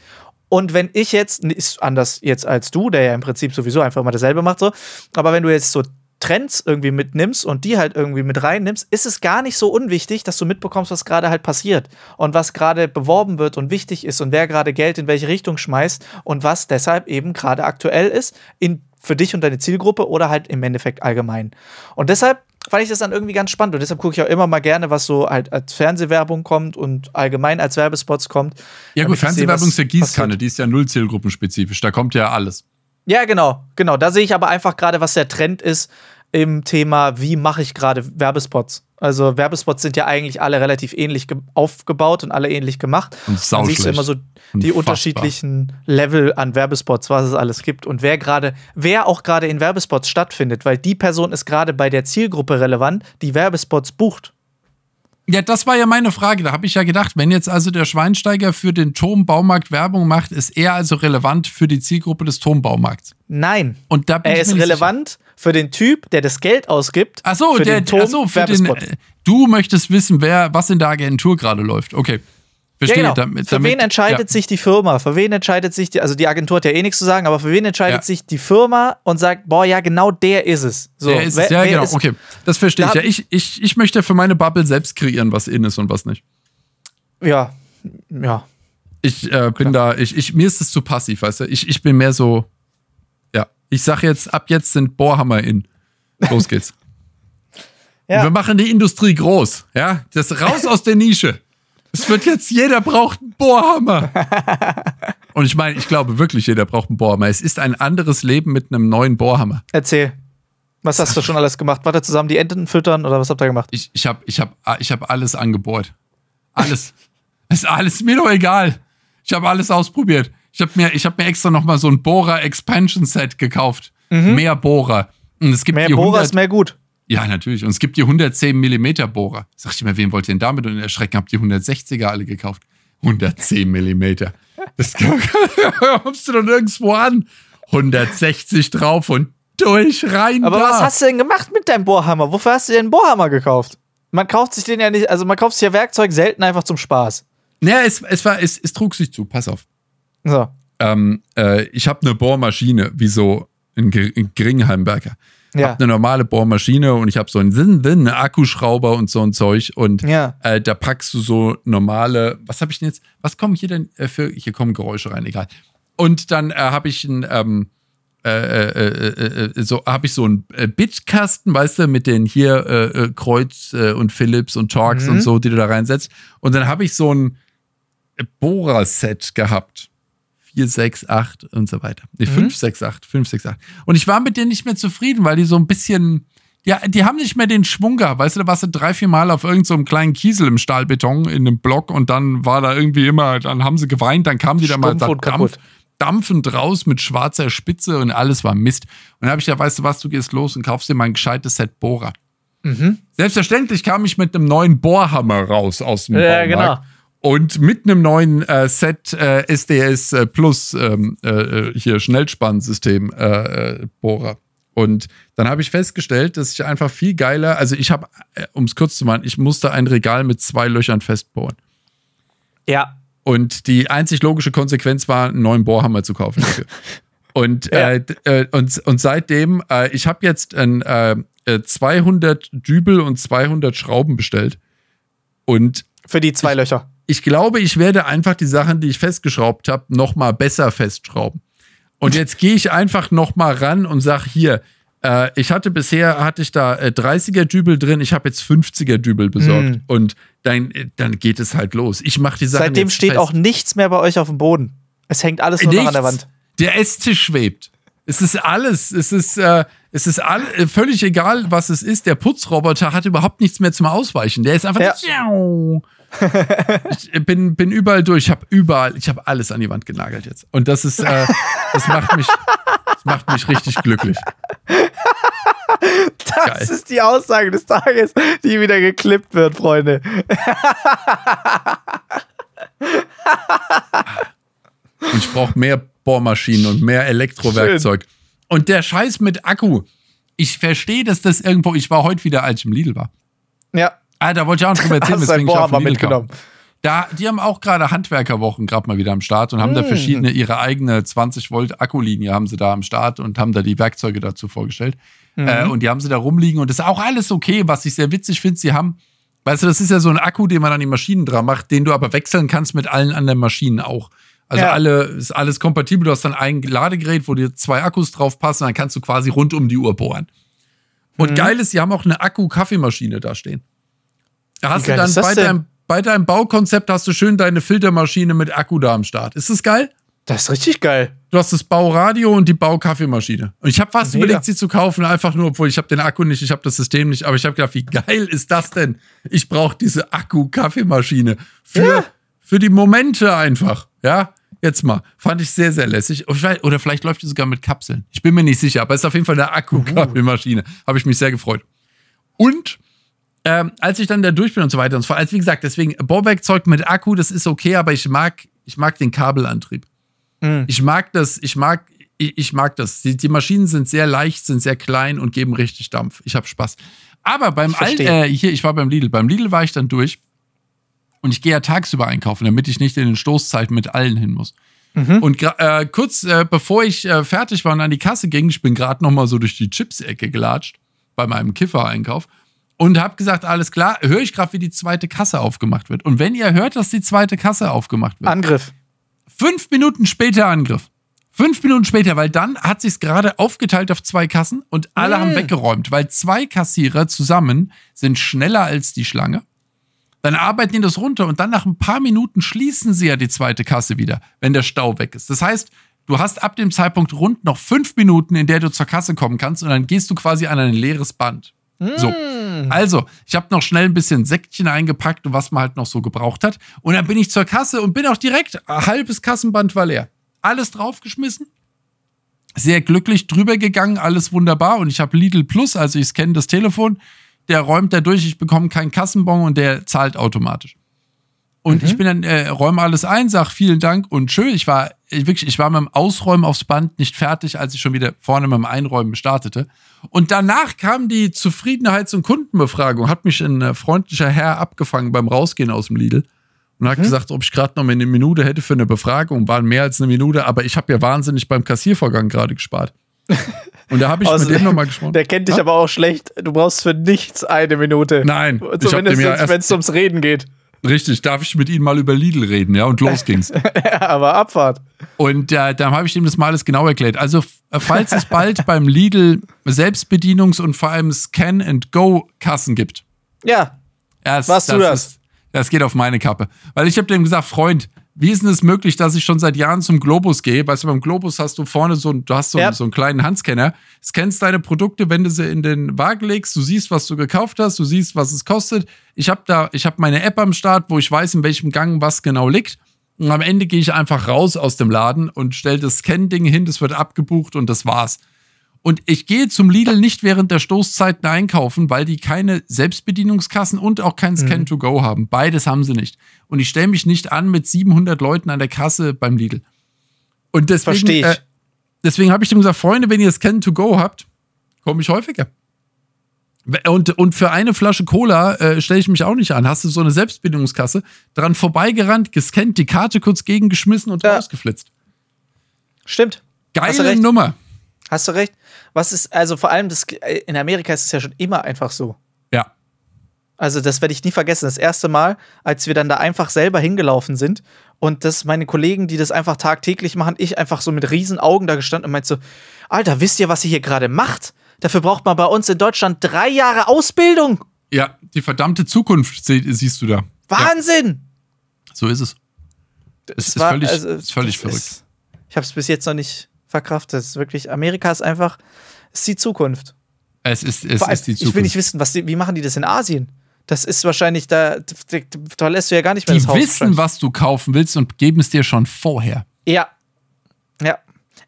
Und wenn ich jetzt, ist anders jetzt als du, der ja im Prinzip sowieso einfach mal dasselbe macht, so, aber wenn du jetzt so Trends irgendwie mitnimmst und die halt irgendwie mit reinnimmst, ist es gar nicht so unwichtig, dass du mitbekommst, was gerade halt passiert und was gerade beworben wird und wichtig ist und wer gerade Geld in welche Richtung schmeißt und was deshalb eben gerade aktuell ist in, für dich und deine Zielgruppe oder halt im Endeffekt allgemein. Und deshalb fand ich das dann irgendwie ganz spannend und deshalb gucke ich auch immer mal gerne, was so halt als Fernsehwerbung kommt und allgemein als Werbespots kommt. Ja, gut, Fernsehwerbung ist ja Gießkanne, passiert. die ist ja null zielgruppenspezifisch. Da kommt ja alles. Ja, genau, genau. Da sehe ich aber einfach gerade, was der Trend ist im Thema, wie mache ich gerade Werbespots. Also Werbespots sind ja eigentlich alle relativ ähnlich ge- aufgebaut und alle ähnlich gemacht. Und Dann siehst du immer so die Unfassbar. unterschiedlichen Level an Werbespots, was es alles gibt und wer gerade, wer auch gerade in Werbespots stattfindet, weil die Person ist gerade bei der Zielgruppe relevant, die Werbespots bucht. Ja, das war ja meine Frage. Da habe ich ja gedacht, wenn jetzt also der Schweinsteiger für den Turmbaumarkt Werbung macht, ist er also relevant für die Zielgruppe des Turmbaumarkts. Nein, Und da er ist relevant für den Typ, der das Geld ausgibt. Sicher. Ach so, für der, den Turm ach so, für den, du möchtest wissen, wer, was in der Agentur gerade läuft. Okay. Ja, Verstehe. genau. damit, für wen entscheidet ja. sich die Firma? Für wen entscheidet sich die, also die Agentur hat ja eh nichts zu sagen, aber für wen entscheidet Ja. sich die Firma und sagt, boah, ja, genau der ist es. So, Der ist wer- es, ja, genau. ist- okay, das verstehe ich. Da Ja, hab- ich, ich, ich möchte für meine Bubble selbst kreieren, was in ist und was nicht. Ja, ja. Ich äh, bin da, ich, ich, mir ist es zu passiv, weißt du? Ich, ich bin mehr so, ja. Ich sag jetzt, ab jetzt sind Bohrhammer in. Los geht's. Ja. Und wir machen die Industrie groß, ja? Das raus aus der Nische. Es wird jetzt, jeder braucht einen Bohrhammer. Und ich meine, ich glaube wirklich, jeder braucht einen Bohrhammer. Es ist ein anderes Leben mit einem neuen Bohrhammer. Erzähl. Was hast du schon alles gemacht? Wart ihr zusammen die Enten füttern oder was habt ihr gemacht? Ich, ich habe ich hab, ich hab alles angebohrt. Alles. ist alles mir doch egal. Ich habe alles ausprobiert. Ich habe mir, ich hab mir extra noch mal so ein Bohrer Expansion Set gekauft. Mehr Bohrer. Und es gibt Mhm. Mehr Bohrer 100 ist mehr gut. Ja, natürlich. Und es gibt die 110 Millimeter Bohrer. Sag ich mir, wen wollt ihr denn damit? Und erschrecken, habt die 160er alle gekauft. 110 Millimeter. Das kommst du dann irgendwo an. 160 drauf und durch rein Aber da. was hast du denn gemacht mit deinem Bohrhammer? Wofür hast du dir einen Bohrhammer gekauft? Man kauft sich den ja nicht, also man kauft sich ja Werkzeug selten einfach zum Spaß. Naja, es, es, war, es, es trug sich zu. Pass auf. So. ähm, äh, ich habe eine Bohrmaschine, wie so ein, Gr- ein Gringheimwerker. Ja. Hab eine normale Bohrmaschine und ich habe so einen Sinn, Sinn, einen Akkuschrauber und so ein Zeug und Ja. äh, da packst du so normale, was habe ich denn jetzt, was kommen hier denn äh, für, hier kommen Geräusche rein, egal. Und dann äh, habe ich ein, ähm, äh, äh, äh, so habe ich so einen Bitkasten, weißt du, mit den hier Kreuz und Philips und Torx und so, die du da reinsetzt. Und dann habe ich so ein Bohrer-Set gehabt. 4, 6, 8 und so weiter. Nee, 5, 6, 8, 5, 6, 8. Und ich war mit denen nicht mehr zufrieden, weil die so ein bisschen, ja, die haben nicht mehr den Schwung gehabt. Weißt du, da warst du drei, vier Mal auf irgendeinem so einem kleinen Kiesel im Stahlbeton in einem Block und dann war da irgendwie immer, dann haben sie geweint, dann kamen die da mal da kaputt. dampfend raus mit schwarzer Spitze und alles war Mist. Und dann habe ich ja, weißt du was, du gehst los und kaufst dir mal ein gescheites Set Bohrer. Mhm. Selbstverständlich kam ich mit einem neuen Bohrhammer raus aus dem Ja, Baumarkt. genau. Und mit einem neuen äh, Set äh, SDS äh, Plus ähm, äh, hier Schnellspannsystem äh, äh, Bohrer. Und dann habe ich festgestellt, dass ich einfach viel geiler, also ich habe, äh, um es kurz zu machen, ich musste ein Regal mit zwei Löchern festbohren. Ja. Und die einzig logische Konsequenz war, einen neuen Bohrhammer zu kaufen und, Ja. äh, äh, und, und seitdem, äh, ich habe jetzt ein, äh, äh, 200 Dübel und 200 Schrauben bestellt. Und Für die zwei Löcher. Ich glaube, ich werde einfach die Sachen, die ich festgeschraubt habe, noch mal besser festschrauben. Und jetzt gehe ich einfach noch mal ran und sage hier, äh, ich hatte bisher hatte ich da äh, 30er Dübel drin, ich habe jetzt 50er Dübel besorgt Hm. und dann, äh, dann geht es halt los. Ich mache die Sachen Seitdem steht fest. auch nichts mehr bei euch auf dem Boden. Es hängt alles nur noch an der. Wand. Der Esstisch schwebt. Es ist alles. Es ist, äh, es ist all, äh, völlig egal, was es ist. Der Putzroboter hat überhaupt nichts mehr zum Ausweichen. Der ist einfach. Ja. ich bin, bin überall durch. Ich habe überall, ich habe alles an die Wand genagelt jetzt. Und das ist, äh, das macht mich, das macht mich richtig glücklich. Das Geil. ist die Aussage des Tages, die wieder geklippt wird, Freunde. Und ich brauche mehr Bohrmaschinen und mehr Elektrowerkzeug. Und der Scheiß mit Akku. ich verstehe, dass das irgendwo, ich war heute wieder, als ich im Lidl war. Ja. Ah, da wollte ich auch noch drüber erzählen, weswegen ich auf Lidl mitgenommen. kam. Da, die haben auch gerade Handwerkerwochen gerade mal wieder am Start und haben Mm. da verschiedene, ihre eigene 20 Volt Akkulinie haben sie da am Start und haben da die Werkzeuge dazu vorgestellt. Mhm. Äh, und die haben sie da rumliegen und das ist auch alles okay, was ich sehr witzig finde. Sie haben, weißt du, das ist ja so ein Akku, den man an die Maschinen dran macht, den du aber wechseln kannst mit allen anderen Maschinen auch. Also Ja. alle, ist alles kompatibel. Du hast dann ein Ladegerät, wo dir zwei Akkus drauf passen, dann kannst du quasi rund um die Uhr bohren. Und Mhm. geil ist, sie haben auch eine Akku-Kaffeemaschine da stehen. Da hast du dann bei deinem, bei deinem Baukonzept hast du schön deine Filtermaschine mit Akku da am Start. Ist das geil? Das ist richtig geil. Du hast das Bauradio und die Baukaffeemaschine. Und ich habe fast Mega. überlegt, sie zu kaufen, einfach nur, obwohl ich habe den Akku nicht, ich habe das System nicht, aber ich habe gedacht, wie geil ist das denn? Ich brauche diese Akku-Kaffeemaschine für, Ja. Für die Momente einfach. Ja, jetzt mal. Fand ich sehr, sehr lässig. Oder vielleicht läuft die sogar mit Kapseln. Ich bin mir nicht sicher, aber es ist auf jeden Fall eine Akku-Kaffeemaschine. Habe ich mich sehr gefreut. Und ähm, als ich dann da durch bin und so weiter und so fort, also wie gesagt, deswegen Bauwerkzeug mit Akku, das ist okay, aber ich mag, ich mag den Kabelantrieb. Mhm. Ich mag das, ich mag, ich, ich mag das. Die, die Maschinen sind sehr leicht, sind sehr klein und geben richtig Dampf. Ich habe Spaß. Aber beim verstehe. äh, hier, ich war beim Lidl. Beim Lidl war ich dann durch und ich gehe ja tagsüber einkaufen, damit ich nicht in den Stoßzeiten mit allen hin muss. Und gra- äh, kurz äh, bevor ich äh, fertig war und an die Kasse ging, ich bin gerade noch mal so durch die Chips-Ecke gelatscht bei meinem Kiffer-Einkauf und habe gesagt, alles klar, höre ich gerade, wie die zweite Kasse aufgemacht wird. Und wenn ihr hört, dass die zweite Kasse aufgemacht wird, Angriff. fünf Minuten später Angriff. Fünf Minuten später, weil dann hat sich gerade aufgeteilt auf zwei Kassen und alle Mm. haben weggeräumt, weil zwei Kassierer zusammen sind schneller als die Schlange. Dann arbeiten die das runter und dann nach ein paar Minuten schließen sie ja die zweite Kasse wieder, wenn der Stau weg ist. Das heißt, du hast ab dem Zeitpunkt rund noch fünf Minuten, in der du zur Kasse kommen kannst und dann gehst du quasi an ein leeres Band. So. Also, ich habe noch schnell ein bisschen Säckchen eingepackt und was man halt noch so gebraucht hat. Und dann bin ich zur Kasse und bin auch direkt, halbes Kassenband war leer. Alles draufgeschmissen. Sehr glücklich drüber gegangen, alles wunderbar. Und ich habe Lidl Plus, also ich scanne das Telefon, der räumt da durch, ich bekomme keinen Kassenbon und der zahlt automatisch. Und ich bin dann, äh, räume alles ein, sag vielen Dank und schön. Ich war ich, wirklich, ich war mit dem Ausräumen aufs Band nicht fertig, als ich schon wieder vorne mit dem Einräumen startete. Und danach kam die Zufriedenheits- und Kundenbefragung, hat mich ein äh, freundlicher Herr abgefangen beim Rausgehen aus dem Lidl und hat gesagt, ob ich gerade noch eine Minute hätte für eine Befragung. Waren mehr als eine Minute, aber ich habe ja wahnsinnig beim Kassiervorgang gerade gespart. Und da habe ich mit Außerdem, dem nochmal gesprochen. Der kennt dich Ja? aber auch schlecht. Du brauchst für nichts eine Minute. Nein, Zumindest ja wenn es ums Reden geht. Richtig, darf ich mit Ihnen mal über Lidl reden, ja? Und los ging's. Ja, aber Abfahrt. Und äh, dann habe ich ihm das mal alles genau erklärt. Also, f- falls es bald beim Lidl Selbstbedienungs- und vor allem Scan-and-Go-Kassen gibt, Ja, erst, Warst du das? Ist, das geht auf meine Kappe. Weil ich habe dem gesagt, Freund, wie ist denn es möglich, dass ich schon seit Jahren zum Globus gehe? Weißt du, beim Globus hast du vorne so, du hast so, Ja. einen, so einen kleinen Handscanner, scannst deine Produkte, wenn du sie in den Wagen legst, du siehst, was du gekauft hast, du siehst, was es kostet. Ich habe da, ich habe meine App am Start, wo ich weiß, in welchem Gang was genau liegt. Und am Ende gehe ich einfach raus aus dem Laden und stelle das Scan-Ding hin, das wird abgebucht und das war's. Und ich gehe zum Lidl nicht während der Stoßzeiten einkaufen, weil die keine Selbstbedienungskassen und auch kein Scan-to-Go haben. Beides haben sie nicht. Und ich stelle mich nicht an mit 700 Leuten an der Kasse beim Lidl. Und deswegen, Versteh ich. Äh, deswegen habe ich dem gesagt, Freunde, wenn ihr Scan-to-Go habt, komme ich häufiger. Und, und für eine Flasche Cola äh, stelle ich mich auch nicht an. Hast du so eine Selbstbedienungskasse, dran vorbeigerannt, gescannt, die Karte kurz gegengeschmissen und Ja. rausgeflitzt. stimmt. Hast Geile recht. Nummer. Hast du recht. Was ist, also vor allem, das, in Amerika ist es ja schon immer einfach so. Ja. Also, das werde ich nie vergessen. Das erste Mal, als wir dann da einfach selber hingelaufen sind und das meine Kollegen, die das einfach tagtäglich machen, ich einfach so mit riesen Augen da gestanden und meinte so: Alter, wisst ihr, was ihr hier gerade macht? Dafür braucht man bei uns in Deutschland drei Jahre Ausbildung. Ja, die verdammte Zukunft sie, siehst du da. Ja, Wahnsinn! so ist es. Es ist war- völlig, also, ist völlig verrückt. ist- ich habe es bis jetzt noch nicht verkraftet. Es ist wirklich, Amerika ist einfach, ist die Zukunft. es ist, es allem, ist die ich will Zukunft. nicht wissen, was die, wie machen die das in Asien? Das ist wahrscheinlich, da, da, lässt du ja gar nicht mehr die das Haus. wissen, wahrscheinlich. was du kaufen willst und geben es dir schon vorher. Ja. Ja.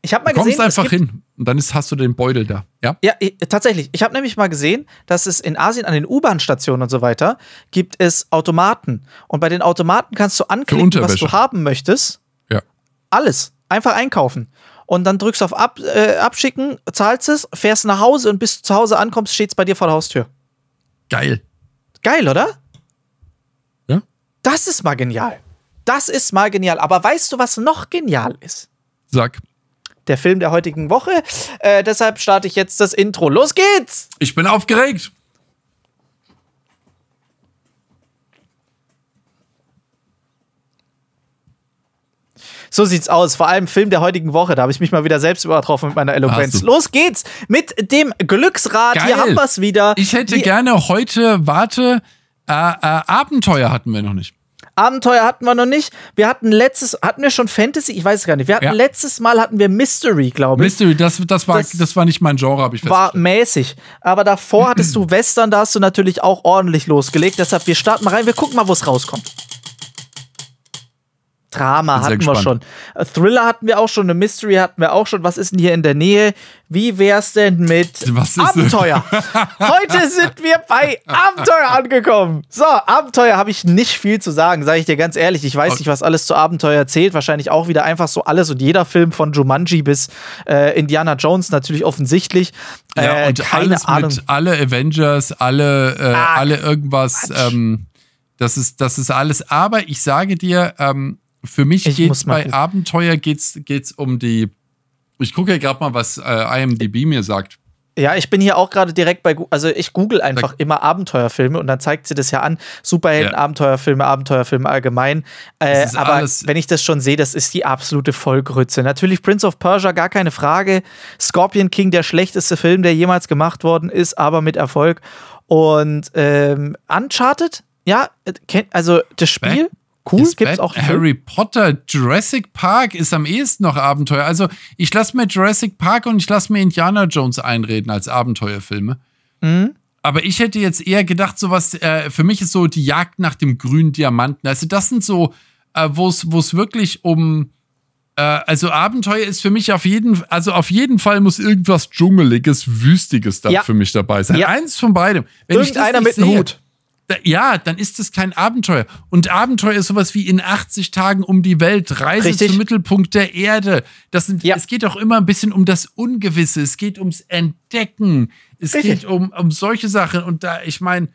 Ich habe mal Du kommst gesehen, es einfach hin und dann ist, hast du den Beutel da. Ja? Ja, ich, tatsächlich. Ich habe nämlich mal gesehen, dass es in Asien an den U-Bahn-Stationen und so weiter gibt es Automaten. Und bei den Automaten kannst du anklicken, was du haben möchtest. Ja. Alles. Einfach einkaufen. Und dann drückst du auf Ab, äh, Abschicken, zahlst es, fährst nach Hause und bis du zu Hause ankommst, steht es bei dir vor der Haustür. Geil. Geil, oder? Ja. Das ist mal genial. Das ist mal genial. Aber weißt du, was noch genial ist? Sag. Der Film der heutigen Woche. Äh, deshalb starte ich jetzt das Intro. Los geht's! Ich bin aufgeregt. So sieht's aus. Vor allem Film der heutigen Woche. Da habe ich mich mal wieder selbst übertroffen mit meiner Eloquenz. Los geht's mit dem Glücksrad. Geil. Hier haben wir's wieder. Ich hätte Die gerne heute, warte, äh, äh, Abenteuer hatten wir noch nicht. Abenteuer hatten wir noch nicht. Wir hatten letztes, hatten wir schon Fantasy? Ich weiß es gar nicht. Wir hatten Ja. letztes Mal hatten wir Mystery, glaube ich. Mystery, das, das, war, Das das, war nicht mein Genre, habe ich war festgestellt. mäßig. Aber davor hattest du Western, da hast du natürlich auch ordentlich losgelegt. Deshalb, wir starten mal rein, wir gucken mal, wo es rauskommt. Drama hatten wir schon. Äh, Thriller hatten wir auch schon, eine Mystery hatten wir auch schon. Was ist denn hier in der Nähe? Wie wär's denn mit Abenteuer? Heute sind wir bei Abenteuer angekommen. So, Abenteuer habe ich nicht viel zu sagen, sage ich dir ganz ehrlich. Ich weiß Okay. nicht, was alles zu Abenteuer zählt. Wahrscheinlich auch wieder einfach so alles und jeder Film von Jumanji bis äh, Indiana Jones natürlich offensichtlich. Ja, äh, und keine alles Ahnung. mit alle Avengers, alle, äh, Ah, alle irgendwas. Ähm, das, ist, das ist alles. Aber ich sage dir, ähm, für mich muss mal bei. Abenteuer geht's, geht's um die. Ich gucke ja gerade mal, was äh, IMDb mir sagt. Ja, ich bin hier auch gerade direkt bei, also ich google einfach immer Abenteuerfilme und dann zeigt sie das ja an. Superhelden, Ja. Abenteuerfilme, Abenteuerfilme allgemein. Äh, aber wenn ich das schon sehe, das ist die absolute Vollgrütze. Natürlich Prince of Persia, gar keine Frage. Scorpion King, der schlechteste Film, der jemals gemacht worden ist, aber mit Erfolg. Und ähm, Uncharted, ja, äh, also das Spiel, cool, Ist gibt's auch einen Film? Harry Potter, Jurassic Park ist am ehesten noch Abenteuer. Also ich lasse mir Jurassic Park und ich lasse mir Indiana Jones einreden als Abenteuerfilme. Mhm. Aber ich hätte jetzt eher gedacht, sowas, äh, für mich ist so die Jagd nach dem grünen Diamanten. Also das sind so, äh, wo es wo es wirklich um, äh, also Abenteuer ist für mich auf jeden, also auf jeden Fall muss irgendwas Dschungeliges, Wüstiges da Ja. für mich dabei sein. Ja. Eins von beidem. Wenn das Irgendeiner mit einem sehe, Hut. Da, ja, dann ist es kein Abenteuer. Und Abenteuer ist sowas wie in 80 Tagen um die Welt, Reise Richtig. zum Mittelpunkt der Erde. Das sind, Ja. Es geht auch immer ein bisschen um das Ungewisse, es geht ums Entdecken, es Richtig. geht um, um solche Sachen. Und da, ich meine,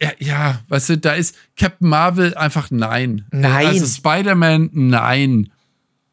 ja, ja, weißt du, da ist Captain Marvel einfach nein. Nein. Also Spider-Man, nein.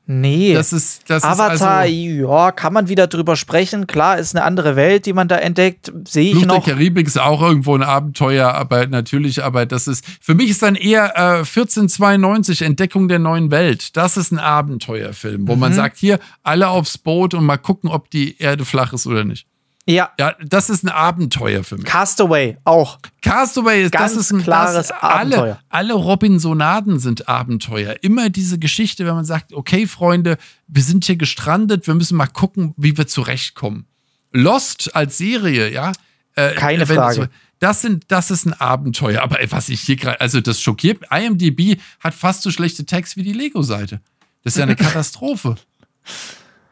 Nee. Das ist, das Avatar, ist also, ja, kann man wieder drüber sprechen. Klar, ist eine andere Welt, die man da entdeckt. Sehe ich der noch. Karibik ist auch irgendwo ein Abenteuer, aber natürlich, aber das ist, für mich ist dann eher äh, 1492, Entdeckung der neuen Welt. Das ist ein Abenteuerfilm, wo Mhm. man sagt, hier, alle aufs Boot und mal gucken, ob die Erde flach ist oder nicht. Ja, Ja, das ist ein Abenteuer für mich. Castaway auch. Castaway ist, Ganz das ist ein klares das, Abenteuer. Alle, alle Robinsonaden sind Abenteuer. Immer diese Geschichte, wenn man sagt, okay, Freunde, wir sind hier gestrandet, wir müssen mal gucken, wie wir zurechtkommen. Lost als Serie, ja. äh, Keine Frage. Das, das, sind, das ist ein Abenteuer. Aber ey, was ich hier gerade, also das schockiert, IMDb hat fast so schlechte Tags wie die Lego-Seite. Das ist ja eine Katastrophe.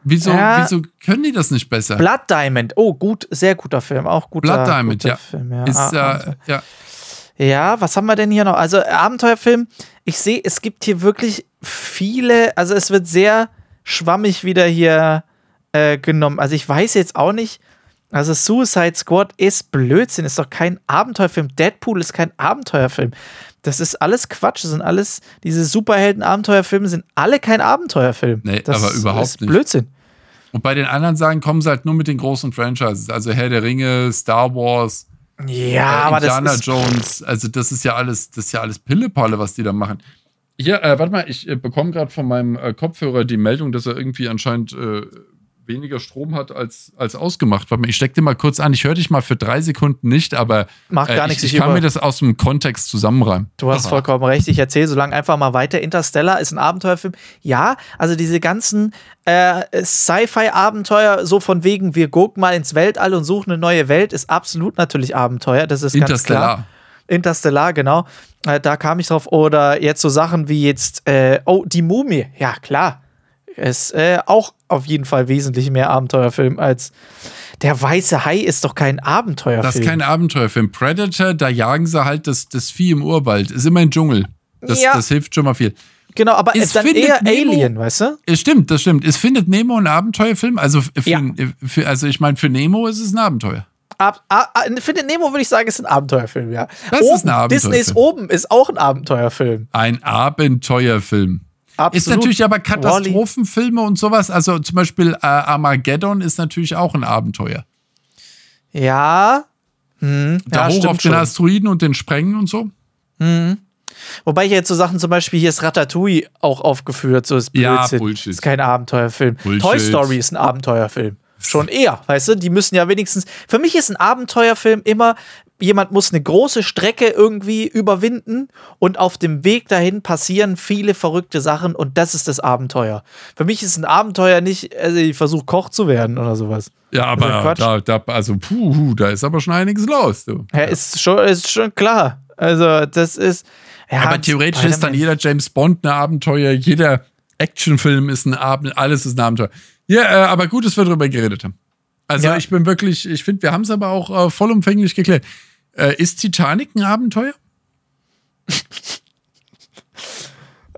Wieso, Ja. wieso können die das nicht besser? Blood Diamond. Oh, gut, sehr guter Film. Auch guter, Blood Diamond, guter ja. Film, ja. Ist, Ah, äh, ja. Ja, was haben wir denn hier noch? Also äh, Abenteuerfilm. Ich sehe, es gibt hier wirklich viele, also es wird sehr schwammig wieder hier äh, genommen. Also ich weiß jetzt auch nicht. Also Suicide Squad ist Blödsinn, ist doch kein Abenteuerfilm. Deadpool ist kein Abenteuerfilm. Das ist alles Quatsch. Das sind alles, diese Superhelden-Abenteuerfilme sind alle kein Abenteuerfilm. Nee, das aber überhaupt ist nicht. Blödsinn. Und bei den anderen Sagen kommen sie halt nur mit den großen Franchises. Also Herr der Ringe, Star Wars, Ja, äh, Indiana Jones. Also das ist ja alles, das ist ja alles Pillepalle, was die da machen. Hier, äh, warte mal, ich äh, bekomme gerade von meinem äh, Kopfhörer die Meldung, dass er irgendwie anscheinend äh, weniger Strom hat als, als ausgemacht. Ich steck dir mal kurz an. Ich höre dich mal für drei Sekunden nicht, aber Macht gar äh, nichts, ich, ich kann über- mir das aus dem Kontext zusammenreimen. Du hast Aha. vollkommen recht. Ich erzähle so lange einfach mal weiter. Interstellar ist ein Abenteuerfilm. Ja, also diese ganzen äh, Sci-Fi-Abenteuer, so von wegen, wir gucken mal ins Weltall und suchen eine neue Welt, ist absolut natürlich Abenteuer. Das ist ganz Interstellar. klar. Interstellar, genau. Äh, da kam ich drauf. Oder jetzt so Sachen wie jetzt, äh, oh, die Mumie. Ja, klar. Ist äh, auch auf jeden Fall wesentlich mehr Abenteuerfilm als der weiße Hai ist doch kein Abenteuerfilm. Das ist kein Abenteuerfilm. Predator, da jagen sie halt das, das Vieh im Urwald. Ist immer ein Dschungel. Das, Ja. das hilft schon mal viel. Genau, aber es dann eher Nemo, Alien, weißt du? Es stimmt, das stimmt. Es findet Nemo ein Abenteuerfilm. Also, für, ja. für also ich meine, für Nemo ist es ein Abenteuer. Ab, ab, findet Nemo würde ich sagen, ist ein Abenteuerfilm, ja. Das oben, ist ein Abenteuerfilm. Disney's oben ist auch ein Abenteuerfilm. Ein Abenteuerfilm. Absolut. Ist natürlich aber Katastrophenfilme und sowas. Also zum Beispiel äh, Armageddon ist natürlich auch ein Abenteuer. Ja. Hm. Da ja, hoch auf den Asteroiden und den Sprengen und so. Hm. Wobei hier jetzt so Sachen zum Beispiel, hier ist Ratatouille auch aufgeführt, so ist Blödsinn. Ja, Bullshit. Ist kein Abenteuerfilm. Bullshit. Toy Story ist ein Abenteuerfilm. Schon eher, weißt du? Die müssen ja wenigstens. Für mich ist ein Abenteuerfilm immer, jemand muss eine große Strecke irgendwie überwinden und auf dem Weg dahin passieren viele verrückte Sachen und das ist das Abenteuer. Für mich ist ein Abenteuer nicht, also ich versuche Koch zu werden oder sowas. Ja, aber da, da, also puh, da ist aber schon einiges los, du. Ja, ist schon, ist schon klar. Also, das ist. Ja, aber theoretisch ist dann jeder James Bond ein Abenteuer, jeder Actionfilm ist ein Abenteuer, alles ist ein Abenteuer. Ja, äh, aber gut, dass wir darüber geredet haben. Also ja. ich bin wirklich, ich finde, wir haben es aber auch äh, vollumfänglich geklärt. Äh, ist Titanic ein Abenteuer?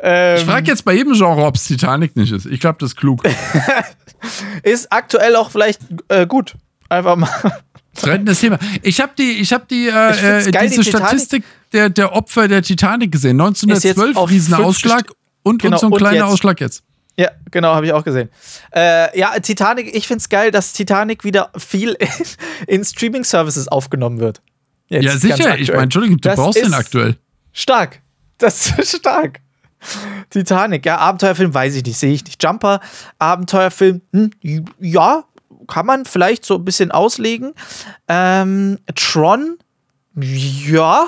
ähm, ich frage jetzt bei jedem Genre, ob es Titanic nicht ist. Ich glaube, das ist klug. ist aktuell auch vielleicht äh, gut. Einfach mal. Trennendes Thema. Ich habe die, ich habe die, äh, ich geil, diese die Statistik der, der Opfer der Titanic gesehen. 1912 Riesenausschlag und, genau, und so ein kleiner. Ausschlag jetzt. Ja, genau, habe ich auch gesehen. Äh, ja, Titanic, ich finde es geil, dass Titanic wieder viel in, in Streaming-Services aufgenommen wird. Jetzt ja, sicher. Ich meine, Entschuldigung, du das brauchst den aktuell. Stark. Das ist stark. Titanic, ja, Abenteuerfilm, weiß ich nicht, sehe ich nicht. Jumper, Abenteuerfilm, hm, ja, kann man vielleicht so ein bisschen auslegen. Ähm, Tron, ja,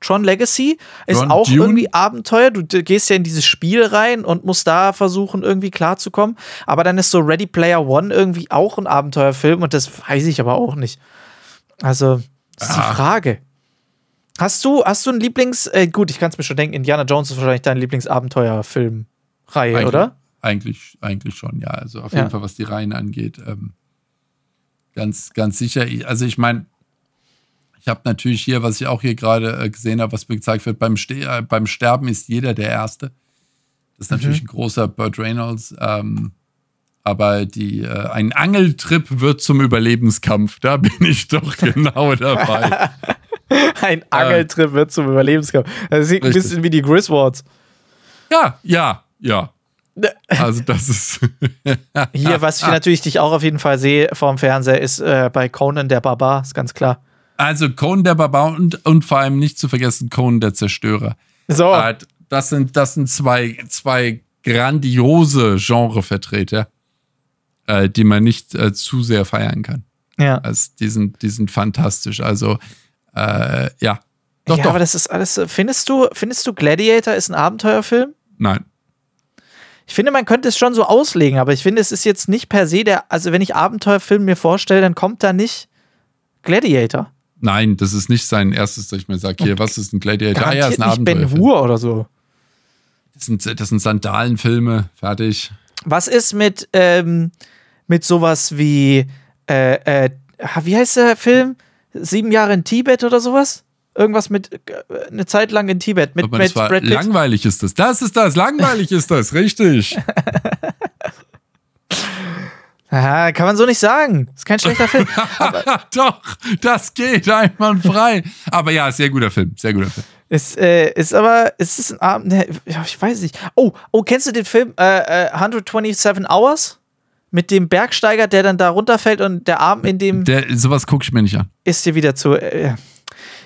Tron Legacy ist Tron auch Dune? irgendwie Abenteuer. Du gehst ja in dieses Spiel rein und musst da versuchen, irgendwie klarzukommen. Aber dann ist so Ready Player One irgendwie auch ein Abenteuerfilm und das weiß ich aber auch nicht. Also, das ist ah. die Frage. Hast du, hast du einen Lieblings, äh, gut, ich kann es mir schon denken, Indiana Jones ist wahrscheinlich deine Lieblingsabenteuerfilmreihe, oder? Eigentlich, eigentlich schon, ja. Also auf jeden ja. Fall, was die Reihen angeht. Ähm, ganz, ganz sicher. Also ich meine, ich habe natürlich hier, was ich auch hier gerade äh, gesehen habe, was mir gezeigt wird, beim, Ste äh, beim Sterben ist jeder der Erste. Das ist natürlich mhm. ein großer Burt Reynolds. Ähm, aber die, äh, ein Angeltrip wird zum Überlebenskampf. Da bin ich doch genau dabei. ein Angeltrip wird zum Überlebenskampf. Das sieht Richtig. ein bisschen wie die Griswolds. Ja, ja, ja. Also das ist. Hier, was ich natürlich dich auch auf jeden Fall sehe vorm Fernseher, ist äh, bei Conan der Barbar, ist ganz klar. Also Conan der Barbar und, und vor allem nicht zu vergessen Conan der Zerstörer. So. Das sind, das sind zwei, zwei grandiose Genrevertreter, äh, die man nicht äh, zu sehr feiern kann. Ja. Also die sind, die sind fantastisch. Also, äh, ja. Doch, ja, doch. aber das ist alles. Findest du, findest du Gladiator ist ein Abenteuerfilm? Nein. Ich finde, man könnte es schon so auslegen, aber ich finde, es ist jetzt nicht per se der. Also, wenn ich Abenteuerfilm mir vorstelle, dann kommt da nicht Gladiator. Nein, das ist nicht sein erstes, dass ich mir sage, hier, was ist ein Gladiator? Ah, ja, ist ein Abenteuer. Ben Hur oder so. Das sind, das sind Sandalenfilme, fertig. Was ist mit, ähm, mit sowas wie, äh, äh, wie heißt der Film? Sieben Jahre in Tibet oder sowas? Irgendwas mit äh, eine Zeit lang in Tibet. Mit, Aber mit Brad Pitt. Langweilig ist das. Das ist das. Langweilig ist das. Richtig. Aha, kann man so nicht sagen. Ist kein schlechter Film. Doch, das geht einwandfrei. Aber ja, sehr guter Film. Sehr guter Film. Ist, äh, ist aber, ist es ein Abend, ne, ich weiß nicht. Oh, oh, kennst du den Film äh, 127 äh, Hours? Mit dem Bergsteiger, der dann da runterfällt und der Arm in dem. Der, sowas gucke ich mir nicht an. Ist dir wieder zu. Äh,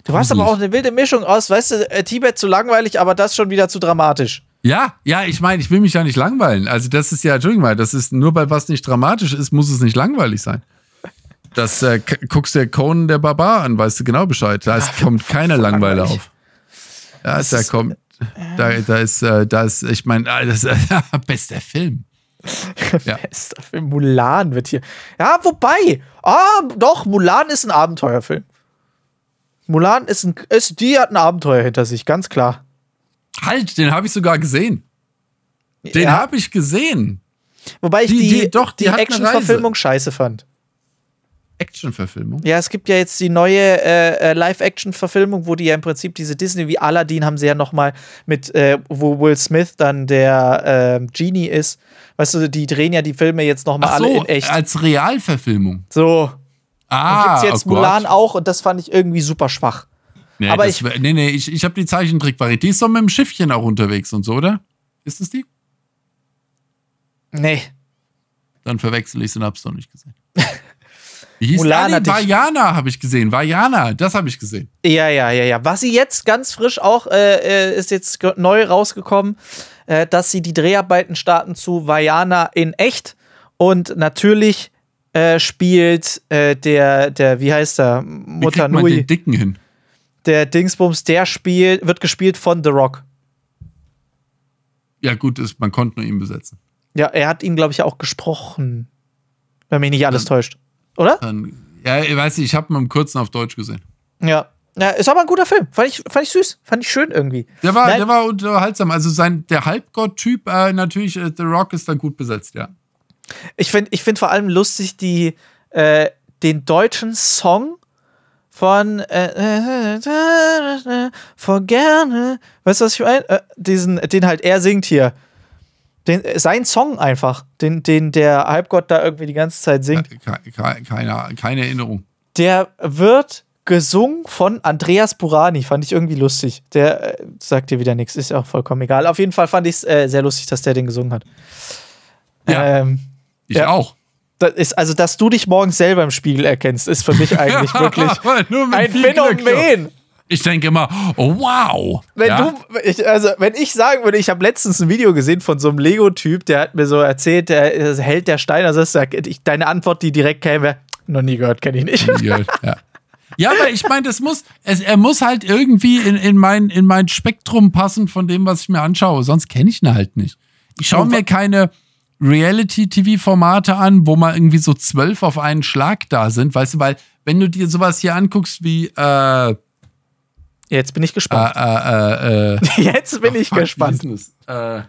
du hast aber auch eine wilde Mischung aus, weißt du, äh, Tibet zu langweilig, aber das schon wieder zu dramatisch. Ja, ja, ich meine, ich will mich ja nicht langweilen. Also, das ist ja, Entschuldigung mal, das ist nur, weil was nicht dramatisch ist, muss es nicht langweilig sein. Das äh, guckst der Conan der Barbar an, weißt du genau Bescheid. Da ist, kommt keine Langweile auf. Ja, da kommt, da, da ist, äh, da ist, ich meine, ah, das ist äh, bester Film. ja. Film. Mulan wird hier. Ja, wobei, ah, doch, Mulan ist ein Abenteuerfilm. Mulan ist ein, ist, die hat ein Abenteuer hinter sich, ganz klar. Halt, den habe ich sogar gesehen. Den ja. habe ich gesehen. Wobei ich die, die, die, doch, die, die Action-Verfilmung scheiße fand. Action-Verfilmung? Ja, es gibt ja jetzt die neue äh, äh, Live-Action-Verfilmung, wo die ja im Prinzip diese Disney wie Aladdin haben sie ja noch mal mit, äh, wo Will Smith dann der äh, Genie ist. Weißt du, die drehen ja die Filme jetzt noch mal Ach so, alle in echt. als Realverfilmung. So. Ah, Und gibt's jetzt oh Gott. Mulan auch und das fand ich irgendwie super schwach. Nee, Aber das ich- nee, nee, ich, ich habe die Zeichentrickvariante. Die ist doch mit dem Schiffchen auch unterwegs und so, oder? Ist es die? Nee. Dann verwechsel ich es und hab's noch nicht gesehen. Wie hieß Mulan ich- Vajana habe ich gesehen. Vajana, das habe ich gesehen. Ja, ja, ja, ja. Was sie jetzt ganz frisch auch äh, äh, ist jetzt neu rausgekommen, äh, dass sie die Dreharbeiten starten zu Vajana in echt und natürlich äh, spielt äh, der der wie heißt er Wie kriegt Mutter man Nui den Dicken hin? der Dingsbums der spielt wird gespielt von The Rock. Ja, gut, ist, man konnte nur ihn besetzen. Ja, er hat ihn glaube ich auch gesprochen, wenn mich nicht alles Ja. täuscht, oder? Dann, ja, ich weiß nicht, ich habe ihn im Kurzen auf Deutsch gesehen. Ja. Ja, ist aber ein guter Film. Fand ich, fand ich süß. Fand ich schön irgendwie. Der war, Nein. der war unterhaltsam. Also sein, der Halbgott-Typ, äh, natürlich, äh, The Rock ist dann gut besetzt, ja. Ich finde ich find vor allem lustig die, äh, den deutschen Song von äh, äh, vor gerne. Weißt du, was ich meine? Äh, diesen, den halt er singt hier. Den, äh, sein Song einfach, den, den der Halbgott da irgendwie die ganze Zeit singt. Ke- ke- Keine, keine Erinnerung. Der wird gesungen von Andreas Burani. Fand ich irgendwie lustig. Der äh, sagt dir wieder nichts, ist auch vollkommen egal. Auf jeden Fall fand ich es äh, sehr lustig, dass der den gesungen hat. Ja. Ähm, Ich Ja. auch. das ist, also, dass du dich morgens selber im Spiegel erkennst, ist für mich eigentlich wirklich ein. Phänomen. Ich denke immer, oh wow. Wenn ja? du, ich, also wenn ich sagen würde, ich habe letztens ein Video gesehen von so einem Lego-Typ, der hat mir so erzählt, der Held der Steine, also sagt, ich, deine Antwort, die direkt käme, noch nie gehört, kenne ich nicht. ja, ja. ja, aber ich meine, das muss, es, er muss halt irgendwie in, in, mein, in mein Spektrum passen von dem, was ich mir anschaue. Sonst kenne ich ihn halt nicht. Ich schaue mir keine Reality-TV-Formate an, wo mal irgendwie so zwölf auf einen Schlag da sind, weißt du, weil wenn du dir sowas hier anguckst wie äh, Jetzt bin ich gespannt. äh, äh, äh, Jetzt bin ich gespannt. das? Äh,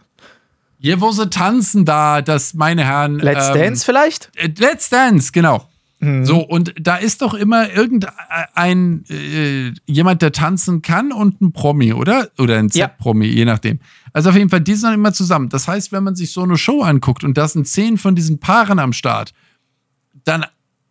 hier, wo sie tanzen da, das, meine Herren. Let's ähm, Dance vielleicht? äh, Let's Dance, genau. Mhm. So, und da ist doch immer irgendein äh, jemand, der tanzen kann und ein Promi, oder? Oder ein Ja. Z-Promi, je nachdem. Also auf jeden Fall, die sind dann immer zusammen. Das heißt, wenn man sich so eine Show anguckt und da sind zehn von diesen Paaren am Start, dann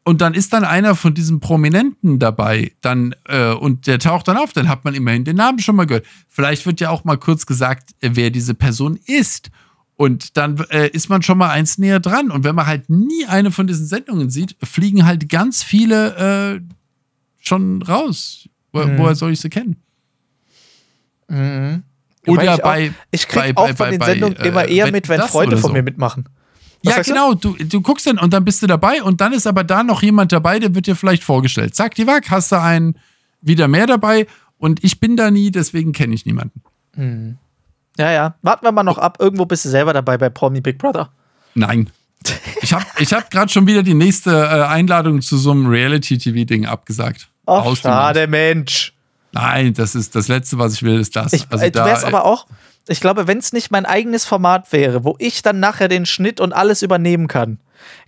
und dann ist dann einer von diesen Prominenten dabei, dann äh, und der taucht dann auf, dann hat man immerhin den Namen schon mal gehört. Vielleicht wird ja auch mal kurz gesagt, äh, wer diese Person ist. Und dann äh, ist man schon mal eins näher dran. Und wenn man halt nie eine von diesen Sendungen sieht, fliegen halt ganz viele äh, schon raus. Wo, Mhm. Woher soll ich sie kennen? Mhm. Oder ich bei. auch, ich krieg bei- auch bei- von den Sendungen äh, immer eher Wetten, mit, wenn Freunde von so. mir mitmachen. Was Ja, sagst du? genau. Du, du guckst dann und dann bist du dabei und dann ist aber da noch jemand dabei, der wird dir vielleicht vorgestellt. Zack, die Wack, hast du einen wieder mehr dabei und ich bin da nie, deswegen kenne ich niemanden. Ja, ja. Warten wir mal noch ab. Irgendwo bist du selber dabei bei Promi Big Brother. Nein. Ich habe ich hab gerade schon wieder die nächste äh, Einladung zu so einem Reality-TV-Ding abgesagt. Ach, schade, Mensch. Nein, das ist das Letzte, was ich will, ist das. Ich, also äh, du da, wärst aber auch, ich glaube, wenn es nicht mein eigenes Format wäre, wo ich dann nachher den Schnitt und alles übernehmen kann,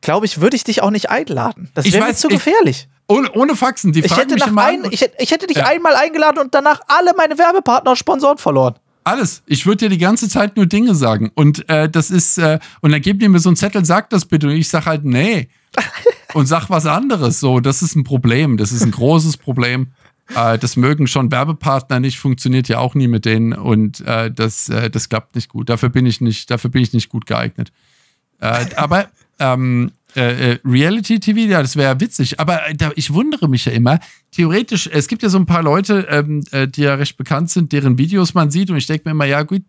glaube ich, würde ich dich auch nicht einladen. Das Ich wäre mir zu ich- gefährlich. ohne, ohne Faxen, die Ich, fragen hätte, mich immer ein, ich, hätte, ich hätte dich Ja. einmal eingeladen und danach alle meine Werbepartner und Sponsoren verloren. Alles. Ich würde dir die ganze Zeit nur Dinge sagen. Und äh, das ist, äh, und dann gebt ihr mir so einen Zettel, sagt das bitte. Und ich sag halt, nee. und sag was anderes. So, das ist ein Problem. Das ist ein großes Problem. Äh, das mögen schon Werbepartner nicht, funktioniert ja auch nie mit denen. Und äh, das, äh, das klappt nicht gut. Dafür bin ich nicht, dafür bin ich nicht gut geeignet. Äh, aber ähm, äh, äh, Reality TV, ja, das wäre witzig. Aber ich wundere mich ja immer. Theoretisch, es gibt ja so ein paar Leute, ähm, äh, die ja recht bekannt sind, deren Videos man sieht. Und ich denke mir immer, ja, gut,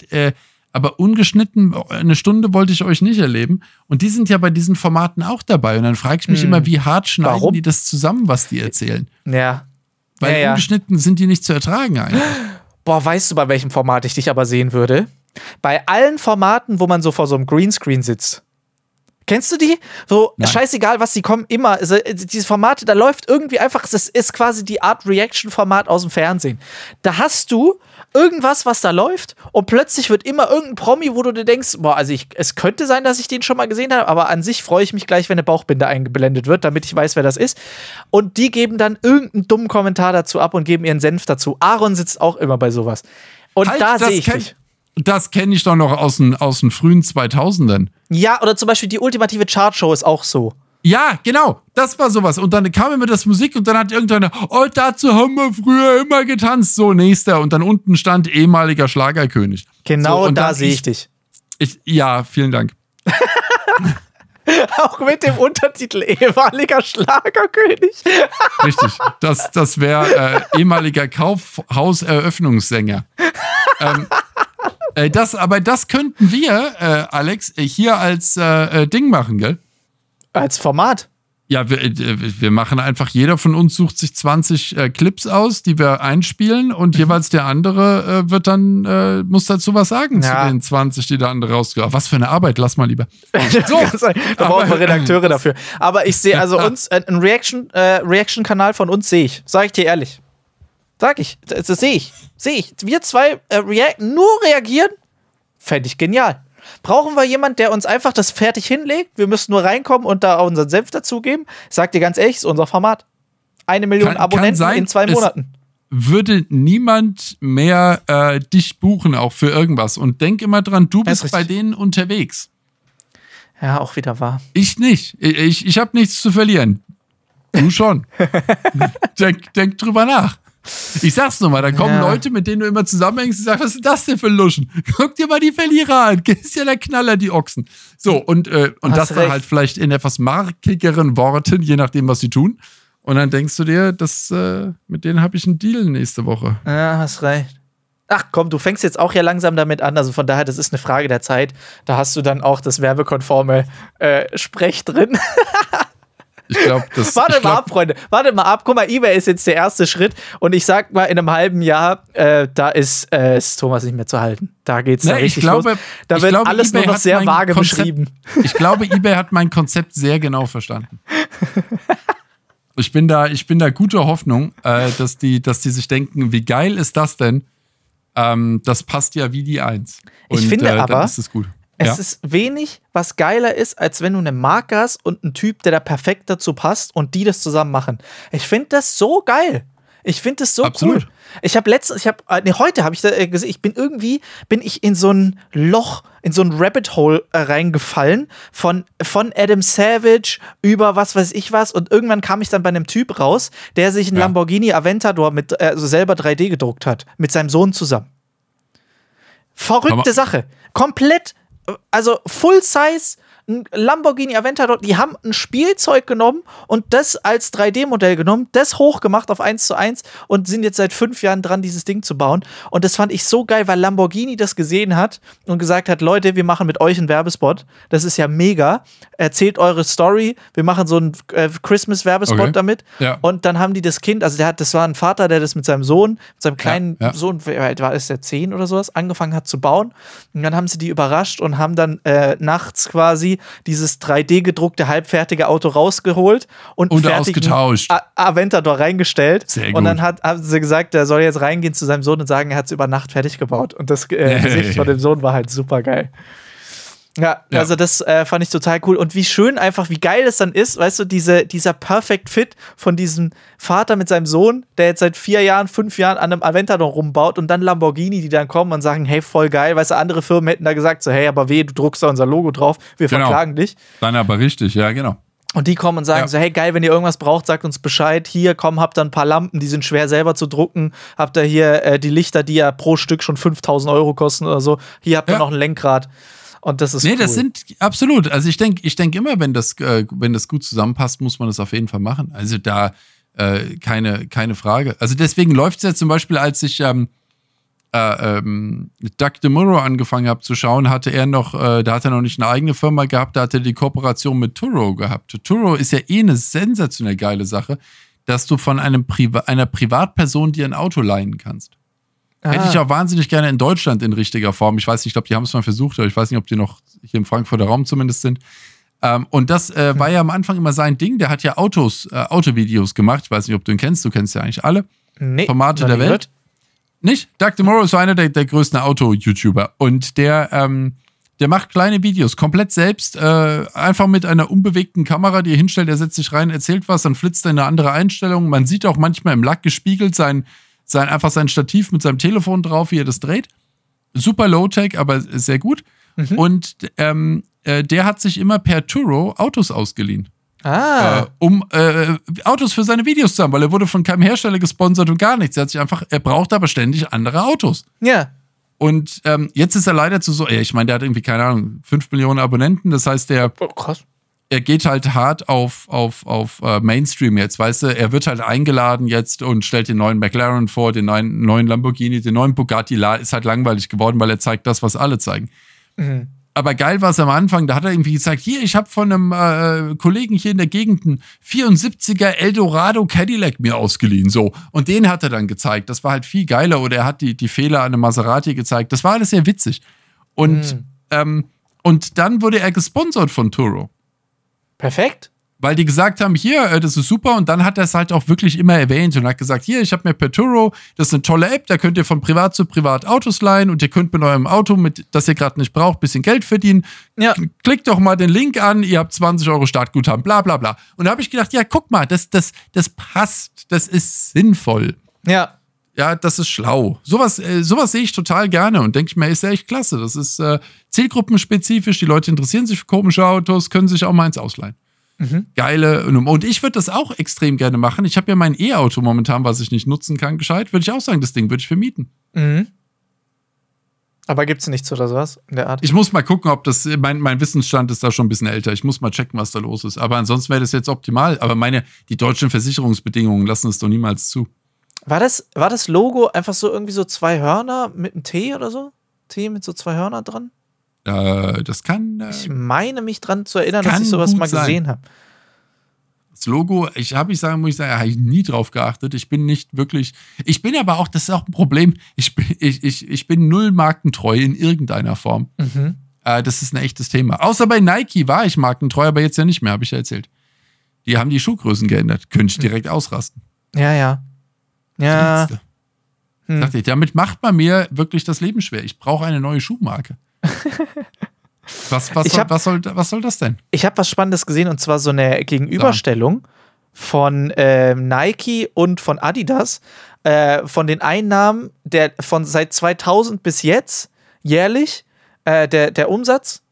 aber ungeschnitten, eine Stunde wollte ich euch nicht erleben. Und die sind ja bei diesen Formaten auch dabei. Und dann frage ich mich Hm. immer, wie hart schneiden Warum? die das zusammen, was die erzählen? Ja. Weil ja, ungeschnitten sind die nicht zu ertragen eigentlich. Boah, weißt du, bei welchem Format ich dich aber sehen würde? Bei allen Formaten, wo man so vor so einem Greenscreen sitzt. Kennst du die? So, Nein. scheißegal, was die kommen, immer. Also, äh, diese Formate, da läuft irgendwie einfach, das ist quasi die Art Reaction-Format aus dem Fernsehen. Da hast du irgendwas, was da läuft und plötzlich wird immer irgendein Promi, wo du dir denkst, boah, also ich, es könnte sein, dass ich den schon mal gesehen habe, aber an sich freue ich mich gleich, wenn eine Bauchbinde eingeblendet wird, damit ich weiß, wer das ist. Und die geben dann irgendeinen dummen Kommentar dazu ab und geben ihren Senf dazu. Aaron sitzt auch immer bei sowas. Und halt, da sehe ich dich. Das kenne ich doch noch aus den, aus den frühen 2000ern. Ja, oder zum Beispiel die ultimative Chartshow ist auch so. Ja, genau, das war sowas. Und dann kam immer das Musik und dann hat irgendeiner, oh, dazu haben wir früher immer getanzt. So, nächster. Und dann unten stand ehemaliger Schlagerkönig. Genau, so, da sehe ich, ich dich. Ich, ja, vielen Dank. Auch mit dem Untertitel ehemaliger Schlagerkönig. Richtig, das, das wäre äh, ehemaliger Kaufhauseröffnungssänger. ähm, äh, das, aber das könnten wir, äh, Alex, hier als äh, äh, Ding machen, gell? Als Format. Ja, wir, äh, wir machen einfach, jeder von uns sucht sich 20 äh, Clips aus, die wir einspielen und mhm. jeweils der andere äh, wird dann, äh, muss dazu was sagen ja. zu den 20, die der andere rausgeht. Was für eine Arbeit, lass mal lieber. So, da brauchen wir Redakteure dafür. Aber ich sehe also uns, äh, ein Reaction-Kanal Reaction von uns sehe ich, sag ich dir ehrlich. Sag ich, das, das sehe ich, sehe ich. Wir zwei äh, react, nur reagieren, fände ich genial. Brauchen wir jemanden, der uns einfach das fertig hinlegt? Wir müssen nur reinkommen und da unseren Senf dazugeben. Sag dir ganz ehrlich, ist unser Format. Eine Million kann, Abonnenten kann sein, in zwei Monaten. Würde niemand mehr äh, dich buchen, auch für irgendwas. Und denk immer dran, du bist bei denen unterwegs. Ja, auch wieder wahr. Ich nicht. Ich, ich habe nichts zu verlieren. Du schon. denk, denk drüber nach. Ich sag's nochmal, da kommen ja. Leute, mit denen du immer zusammenhängst und sagst, was ist das denn für Luschen? Guck dir mal die Verlierer an. Ist ja der Knaller, die Ochsen. So, und, äh, und das dann halt vielleicht in etwas markigeren Worten, je nachdem, was sie tun. Und dann denkst du dir, das, äh, mit denen habe ich einen Deal nächste Woche. Ja, hast recht. Ach komm, du fängst jetzt auch ja langsam damit an. Also von daher, das ist eine Frage der Zeit. Da hast du dann auch das werbekonforme äh, Sprech drin. Ich glaube, das. Warte mal ab, Freunde. Warte mal ab. Guck mal, eBay ist jetzt der erste Schritt. Und ich sag mal, in einem halben Jahr, äh, da ist, äh, ist Thomas nicht mehr zu halten. Da geht's da richtig glaube, los. Da wird glaube, alles eBay nur noch sehr vage Konzept, beschrieben. Ich glaube, eBay hat mein Konzept sehr genau verstanden. Ich bin da, ich bin da guter Hoffnung, äh, dass, die, dass die sich denken, wie geil ist das denn? Ähm, das passt ja wie die Eins. Und, ich finde äh, aber, ist es ja. ist wenig, was geiler ist, als wenn du eine Marke hast und einen Typ, der da perfekt dazu passt und die das zusammen machen. Ich finde das so geil. Ich finde das so Absolut. cool. Ich habe letztens, ich habe, äh, nee, heute habe ich da äh, gesehen, ich bin irgendwie, bin ich in so ein Loch, in so ein Rabbit Hole äh, reingefallen von, von Adam Savage über was weiß ich was und irgendwann kam ich dann bei einem Typ raus, der sich einen ja. Lamborghini Aventador mit, äh, also selber 3D gedruckt hat, mit seinem Sohn zusammen. Verrückte Sache. Komplett also Full Size ein Lamborghini Aventador, die haben ein Spielzeug genommen und das als 3D-Modell genommen, das hochgemacht auf 1 zu 1 und sind jetzt seit fünf Jahren dran, dieses Ding zu bauen. Und das fand ich so geil, weil Lamborghini das gesehen hat und gesagt hat, Leute, wir machen mit euch einen Werbespot. Das ist ja mega. Erzählt eure Story. Wir machen so einen äh, Christmas-Werbespot okay. damit. Ja. Und dann haben die das Kind, also der hat, das war ein Vater, der das mit seinem Sohn, mit seinem kleinen ja, ja. Sohn, war es, der 10 oder sowas, angefangen hat zu bauen. Und dann haben sie die überrascht und haben dann äh, nachts quasi dieses 3D gedruckte halbfertige Auto rausgeholt und, und ausgetauscht. A Aventador reingestellt. Sehr gut. Und dann hat, haben sie gesagt, er soll jetzt reingehen zu seinem Sohn und sagen, er hat es über Nacht fertig gebaut. Und das äh, Gesicht von dem Sohn war halt super geil. Ja, ja, also das äh, fand ich total cool. Und wie schön einfach, wie geil es dann ist, weißt du, diese, dieser Perfect Fit von diesem Vater mit seinem Sohn, der jetzt seit vier Jahren, fünf Jahren an einem Aventador rumbaut und dann Lamborghini, die dann kommen und sagen, hey, voll geil. Weißt du, andere Firmen hätten da gesagt, so, hey, aber weh, du druckst da unser Logo drauf, wir genau. verklagen dich. Dann aber richtig, ja, genau. Und die kommen und sagen ja. so, hey geil, wenn ihr irgendwas braucht, sagt uns Bescheid. Hier, komm, habt ihr ein paar Lampen, die sind schwer selber zu drucken. Habt ihr hier äh, die Lichter, die ja pro Stück schon 5000 Euro kosten oder so. Hier habt ihr ja. noch ein Lenkrad. Und das ist Nee, cool. das sind absolut. Also ich denke, ich denke immer, wenn das, äh, wenn das gut zusammenpasst, muss man das auf jeden Fall machen. Also da äh, keine, keine Frage. Also deswegen läuft es ja zum Beispiel, als ich ähm, äh, ähm, Doug DeMuro angefangen habe zu schauen, hatte er noch, äh, da hat er noch nicht eine eigene Firma gehabt, da hatte er die Kooperation mit Turo gehabt. Turo ist ja eh eine sensationell geile Sache, dass du von einem Priva einer Privatperson dir ein Auto leihen kannst. Ah. Hätte ich auch wahnsinnig gerne in Deutschland in richtiger Form. Ich weiß nicht, ich glaube, die haben es mal versucht, aber ich weiß nicht, ob die noch hier im Frankfurter Raum zumindest sind. Ähm, und das äh, war ja am Anfang immer sein Ding. Der hat ja Autos, äh, Autovideos gemacht. Ich weiß nicht, ob du ihn kennst. Du kennst ja eigentlich alle nee, Formate der Welt. Nicht? Doug DeMoro ist einer der, der größten Auto-YouTuber und der, ähm, der macht kleine Videos, komplett selbst, äh, einfach mit einer unbewegten Kamera, die er hinstellt, er setzt sich rein, erzählt was, dann flitzt er in eine andere Einstellung. Man sieht auch manchmal im Lack gespiegelt sein, sein, einfach sein Stativ mit seinem Telefon drauf, wie er das dreht. Super Low-Tech, aber sehr gut. Mhm. Und ähm, äh, der hat sich immer per Turo Autos ausgeliehen. Ah. Äh, um äh, Autos für seine Videos zu haben, weil er wurde von keinem Hersteller gesponsert und gar nichts. Er hat sich einfach, er braucht aber ständig andere Autos. Ja. Und ähm, jetzt ist er leider zu so, ich meine, der hat irgendwie, keine Ahnung, 5 Millionen Abonnenten. Das heißt, der, oh, krass. Er geht halt hart auf, auf, auf uh, Mainstream jetzt, weißt du? Er wird halt eingeladen jetzt und stellt den neuen McLaren vor, den neuen, neuen Lamborghini, den neuen Bugatti. Ist halt langweilig geworden, weil er zeigt das, was alle zeigen. Mhm aber geil war es am Anfang, da hat er irgendwie gesagt, hier, ich habe von einem äh, Kollegen hier in der Gegend einen 74er Eldorado Cadillac mir ausgeliehen, so. Und den hat er dann gezeigt. Das war halt viel geiler. Oder er hat die, die Fehler an einem Maserati gezeigt. Das war alles sehr witzig. Und, mhm. ähm, und dann wurde er gesponsert von Turo. Perfekt weil die gesagt haben, hier, äh, das ist super. Und dann hat er es halt auch wirklich immer erwähnt und hat gesagt, hier, ich habe mir Peturo, das ist eine tolle App, da könnt ihr von privat zu privat Autos leihen und ihr könnt mit eurem Auto, mit, das ihr gerade nicht braucht, bisschen Geld verdienen. Ja. Klickt doch mal den Link an, ihr habt 20 Euro Startguthaben, bla bla bla. Und da habe ich gedacht, ja, guck mal, das, das, das passt, das ist sinnvoll. Ja. Ja, das ist schlau. Sowas, äh, sowas sehe ich total gerne und denke ich mir, ist ja echt klasse. Das ist äh, zielgruppenspezifisch, die Leute interessieren sich für komische Autos, können sich auch mal eins ausleihen. Mhm. Geile Und ich würde das auch extrem gerne machen. Ich habe ja mein E-Auto momentan, was ich nicht nutzen kann, gescheit. Würde ich auch sagen, das Ding würde ich vermieten. Mhm. Aber gibt es nichts oder sowas in der Art? Ich muss mal gucken, ob das, mein, mein Wissensstand ist da schon ein bisschen älter. Ich muss mal checken, was da los ist. Aber ansonsten wäre das jetzt optimal. Aber meine, die deutschen Versicherungsbedingungen lassen es doch niemals zu. War das, war das Logo einfach so irgendwie so zwei Hörner mit einem T oder so? T mit so zwei Hörner dran? Äh, das kann. Äh, ich meine mich dran zu erinnern, dass ich sowas mal gesehen habe. Das Logo, ich habe ich sagen, muss ich sagen, habe ich nie drauf geachtet. Ich bin nicht wirklich. Ich bin aber auch, das ist auch ein Problem. Ich bin, ich, ich, ich bin null markentreu in irgendeiner Form. Mhm. Äh, das ist ein echtes Thema. Außer bei Nike war ich markentreu, aber jetzt ja nicht mehr, habe ich ja erzählt. Die haben die Schuhgrößen geändert. Könnte ich direkt ausrasten. Ja, ja. Ja. Hm. Dachte ich, damit macht man mir wirklich das Leben schwer. Ich brauche eine neue Schuhmarke. was, was, soll, hab, was, soll, was soll das denn? Ich habe was Spannendes gesehen und zwar so eine Gegenüberstellung ja. von äh, Nike und von Adidas äh, von den Einnahmen der von seit 2000 bis jetzt jährlich äh, der, der Umsatz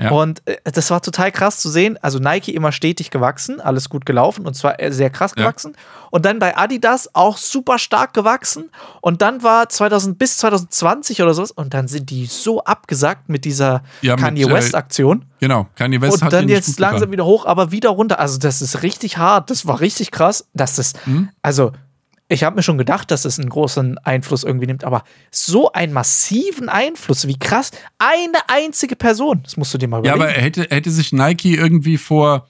ja. Und äh, das war total krass zu sehen. Also Nike immer stetig gewachsen, alles gut gelaufen und zwar äh, sehr krass gewachsen. Ja. Und dann bei Adidas auch super stark gewachsen. Und dann war 2000 bis 2020 oder sowas. Und dann sind die so abgesackt mit dieser ja, Kanye West äh, Aktion. Genau, Kanye West und hat dann jetzt langsam getan. wieder hoch, aber wieder runter. Also das ist richtig hart. Das war richtig krass. Das ist mhm. also ich habe mir schon gedacht, dass es einen großen Einfluss irgendwie nimmt, aber so einen massiven Einfluss, wie krass, eine einzige Person, das musst du dir mal überlegen. Ja, aber hätte, hätte sich Nike irgendwie vor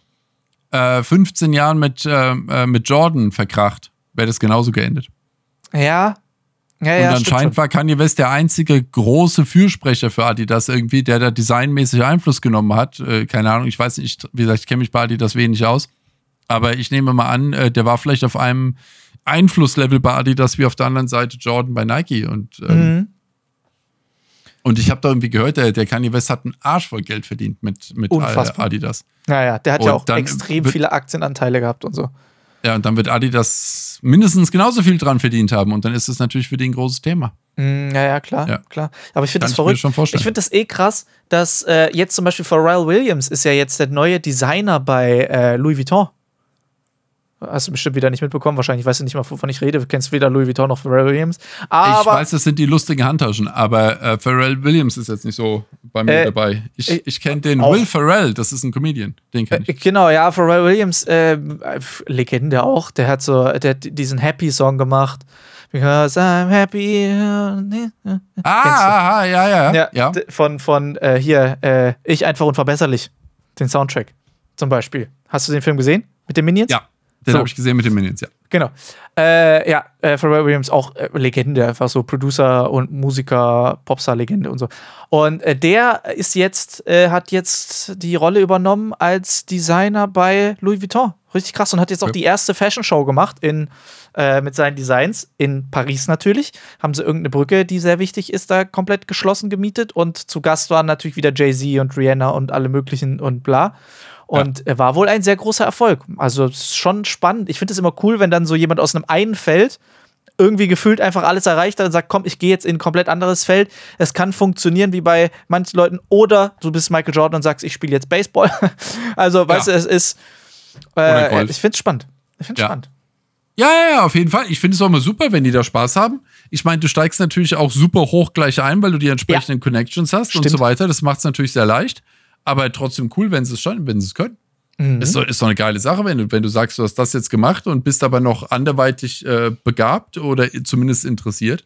äh, 15 Jahren mit, äh, äh, mit Jordan verkracht, wäre das genauso geendet. Ja. Ja, ja, Und anscheinend war Kanye West der einzige große Fürsprecher für Adidas irgendwie, der da designmäßig Einfluss genommen hat. Äh, keine Ahnung, ich weiß nicht, wie gesagt, ich kenne mich bei Adidas wenig aus. Aber ich nehme mal an, äh, der war vielleicht auf einem Einflusslevel bei Adidas wie auf der anderen Seite Jordan bei Nike. Und, ähm, mhm. und ich habe da irgendwie gehört, der, der Kanye West hat einen Arsch voll Geld verdient mit, mit Adidas. Naja, der hat und ja auch extrem viele Aktienanteile gehabt und so. Ja, und dann wird Adidas mindestens genauso viel dran verdient haben. Und dann ist es natürlich für die ein großes Thema. Mm, ja, ja, klar, ja. klar. Aber ich finde das verrückt. Ich finde das eh krass, dass äh, jetzt zum Beispiel Pharrell Williams ist ja jetzt der neue Designer bei äh, Louis Vuitton. Hast du bestimmt wieder nicht mitbekommen. Wahrscheinlich weißt du nicht mal, wovon ich rede. Du kennst weder Louis Vuitton noch Pharrell Williams. Aber ich weiß, das sind die lustigen Handtaschen, aber äh, Pharrell Williams ist jetzt nicht so bei mir äh, dabei. Ich, äh, ich kenne den auch. Will Pharrell, das ist ein Comedian. Den kenne ich. Äh, genau, ja, Pharrell Williams, äh, Legende auch. Der hat so der hat diesen Happy-Song gemacht. Because I'm happy. Ah, ah, ja, ja, ja. ja. Von, von äh, hier, Ich einfach unverbesserlich. Den Soundtrack zum Beispiel. Hast du den Film gesehen? Mit den Minions? Ja Den so. habe ich gesehen mit den Minions, ja. Genau. Äh, ja, äh, Pharrell Williams auch äh, Legende, einfach so Producer und Musiker, Popstar-Legende und so. Und äh, der ist jetzt, äh, hat jetzt die Rolle übernommen als Designer bei Louis Vuitton. Richtig krass und hat jetzt auch ja. die erste Fashion Show gemacht in, äh, mit seinen Designs in Paris natürlich. Haben sie irgendeine Brücke, die sehr wichtig ist, da komplett geschlossen gemietet und zu Gast waren natürlich wieder Jay-Z und Rihanna und alle möglichen und bla. Und ja. war wohl ein sehr großer Erfolg. Also schon spannend. Ich finde es immer cool, wenn dann so jemand aus einem einen Feld irgendwie gefühlt einfach alles erreicht hat und sagt, komm, ich gehe jetzt in ein komplett anderes Feld. Es kann funktionieren wie bei manchen Leuten. Oder du bist Michael Jordan und sagst, ich spiele jetzt Baseball. also, ja. weißt du, es ist. Äh, ich finde es spannend. Ich finde es ja. spannend. Ja, ja, ja, auf jeden Fall. Ich finde es auch immer super, wenn die da Spaß haben. Ich meine, du steigst natürlich auch super hoch gleich ein, weil du die entsprechenden ja. Connections hast Stimmt. und so weiter. Das macht es natürlich sehr leicht aber trotzdem cool, wenn sie es schon, wenn sie es können. Mhm. Ist, doch, ist doch eine geile Sache, wenn du, wenn du sagst, du hast das jetzt gemacht und bist aber noch anderweitig äh, begabt oder zumindest interessiert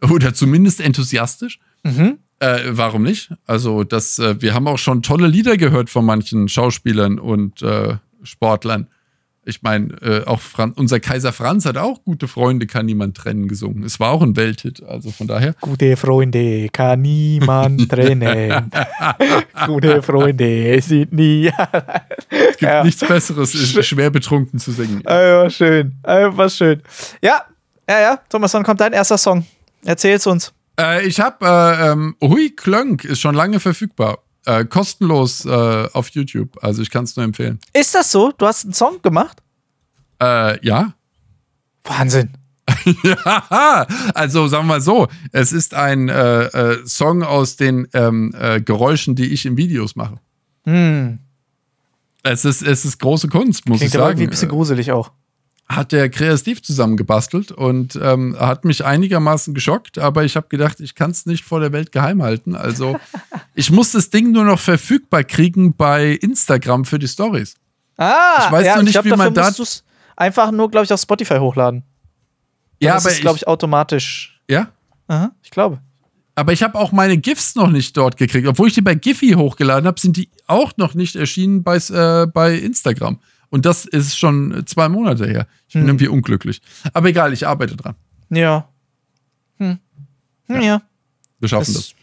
oder zumindest enthusiastisch. Mhm. Äh, warum nicht? Also, das, äh, wir haben auch schon tolle Lieder gehört von manchen Schauspielern und äh, Sportlern. Ich meine, äh, auch Fran unser Kaiser Franz hat auch gute Freunde, kann niemand trennen gesungen. Es war auch ein Welthit, also von daher. Gute Freunde kann niemand trennen. gute Freunde sind nie. es gibt ja. nichts Besseres, ist schwer betrunken zu singen. Einfach schön, einfach schön. Ja, ja, ja, Thomas, wann kommt dein erster Song? Erzähl's uns. Äh, ich hab äh, ähm, Hui Klönk ist schon lange verfügbar. Äh, kostenlos äh, auf YouTube. Also ich kann es nur empfehlen. Ist das so? Du hast einen Song gemacht? Äh, ja. Wahnsinn. ja, also sagen wir mal so, es ist ein äh, äh, Song aus den ähm, äh, Geräuschen, die ich in Videos mache. Hm. Es ist, es ist große Kunst, muss Klingt ich sagen. Klingt irgendwie ein bisschen gruselig auch hat der Kreativ zusammengebastelt und ähm, hat mich einigermaßen geschockt, aber ich habe gedacht, ich kann es nicht vor der Welt geheim halten. Also ich muss das Ding nur noch verfügbar kriegen bei Instagram für die Stories. Ah, ich weiß ja, noch nicht, glaub, wie man da einfach nur, glaube ich, auf Spotify hochladen. Dann ja, aber ist glaube ich, automatisch. Ja? Aha, ich glaube. Aber ich habe auch meine GIFs noch nicht dort gekriegt. Obwohl ich die bei Giphy hochgeladen habe, sind die auch noch nicht erschienen bei, äh, bei Instagram. Und das ist schon zwei Monate her. Ich bin hm. irgendwie unglücklich. Aber egal, ich arbeite dran. Ja. Hm. Ja. ja. Wir schaffen das, das.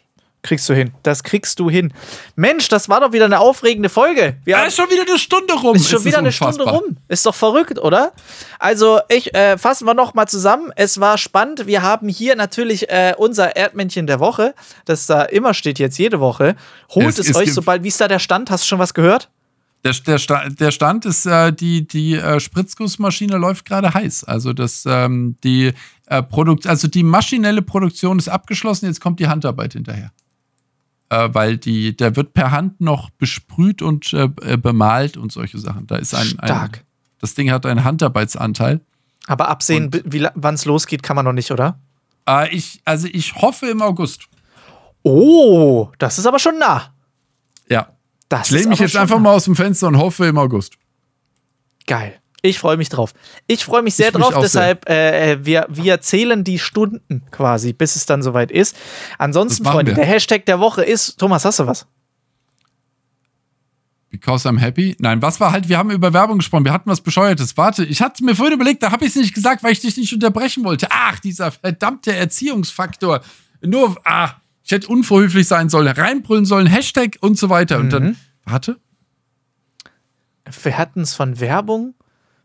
Kriegst du hin. Das kriegst du hin. Mensch, das war doch wieder eine aufregende Folge. Wir ja, ist schon wieder eine Stunde rum. Ist schon ist wieder eine Stunde rum. Ist doch verrückt, oder? Also, ich äh, fassen wir noch mal zusammen. Es war spannend. Wir haben hier natürlich äh, unser Erdmännchen der Woche, das da immer steht jetzt jede Woche. Holt es, es euch sobald. Wie ist da der Stand? Hast du schon was gehört? Der, der, der Stand ist, äh, die, die äh, Spritzgussmaschine läuft gerade heiß. Also das, ähm, die äh, Produkt, also die maschinelle Produktion ist abgeschlossen, jetzt kommt die Handarbeit hinterher. Äh, weil die, der wird per Hand noch besprüht und äh, äh, bemalt und solche Sachen. Da ist ein, Stark. Ein, das Ding hat einen Handarbeitsanteil. Aber absehen, wann es losgeht, kann man noch nicht, oder? ich, also ich hoffe im August. Oh, das ist aber schon nah. Ja, das ich lehne mich jetzt einfach mal aus dem Fenster und hoffe im August. Geil. Ich freue mich drauf. Ich freue mich sehr ich drauf, deshalb, äh, wir, wir zählen die Stunden quasi, bis es dann soweit ist. Ansonsten, Freunde, wir. der Hashtag der Woche ist, Thomas, hast du was? Because I'm happy? Nein, was war halt, wir haben über Werbung gesprochen, wir hatten was Bescheuertes. Warte, ich hatte mir vorhin überlegt, da habe ich es nicht gesagt, weil ich dich nicht unterbrechen wollte. Ach, dieser verdammte Erziehungsfaktor. Nur, ah, ich hätte unverhöflich sein sollen, reinbrüllen sollen, Hashtag und so weiter. Mhm. Und dann, mhm. warte. Wir hatten es von Werbung,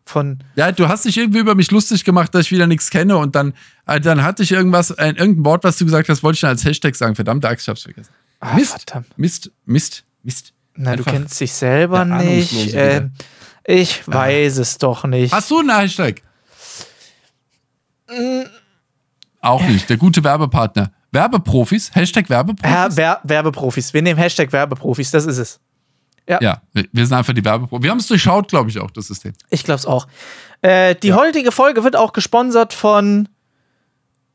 von. Ja, du hast dich irgendwie über mich lustig gemacht, dass ich wieder nichts kenne und dann, äh, dann hatte ich irgendwas, äh, irgendein Wort, was du gesagt hast, wollte ich dann als Hashtag sagen. Verdammte Axt, ich hab's vergessen. Ah, Mist, verdammt. Mist, Mist, Mist. Na, Einfach du kennst dich selber nicht. Äh, ich ah. weiß es doch nicht. Hast du einen Hashtag? Mm. Auch nicht. Der gute Werbepartner. Werbeprofis, Hashtag Werbeprofis. Wer Werbeprofis. Wir nehmen Hashtag Werbeprofis, das ist es. Ja, ja wir sind einfach die Werbeprofis. Wir haben es durchschaut, glaube ich, auch, das System. Ich glaube es auch. Äh, die ja. heutige Folge wird auch gesponsert von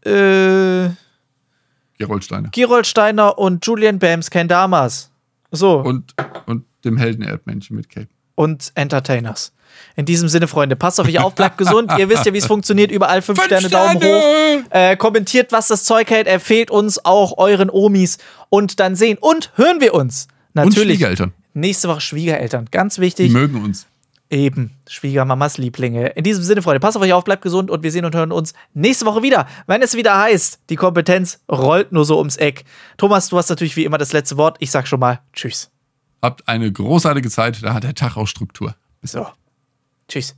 äh, Gerold Steiner. Gerold Steiner und Julian Bams Kendamas. So. Und, und dem Helden-Erdmännchen mit Cape und Entertainers. In diesem Sinne, Freunde, passt auf euch auf, bleibt gesund. Ihr wisst ja, wie es funktioniert. Überall fünf, fünf Sterne, Sterne, Daumen hoch. Äh, kommentiert, was das Zeug hält. Empfehlt uns auch euren Omis. Und dann sehen und hören wir uns. Natürlich. Und Schwiegereltern. Nächste Woche Schwiegereltern. Ganz wichtig. Die mögen uns. Eben. Schwiegermamas Lieblinge. In diesem Sinne, Freunde, passt auf euch auf, bleibt gesund und wir sehen und hören uns nächste Woche wieder, wenn es wieder heißt, die Kompetenz rollt nur so ums Eck. Thomas, du hast natürlich wie immer das letzte Wort. Ich sag schon mal Tschüss. Habt eine großartige Zeit. Da hat der Tag auch Struktur. Bis so. Tschüss.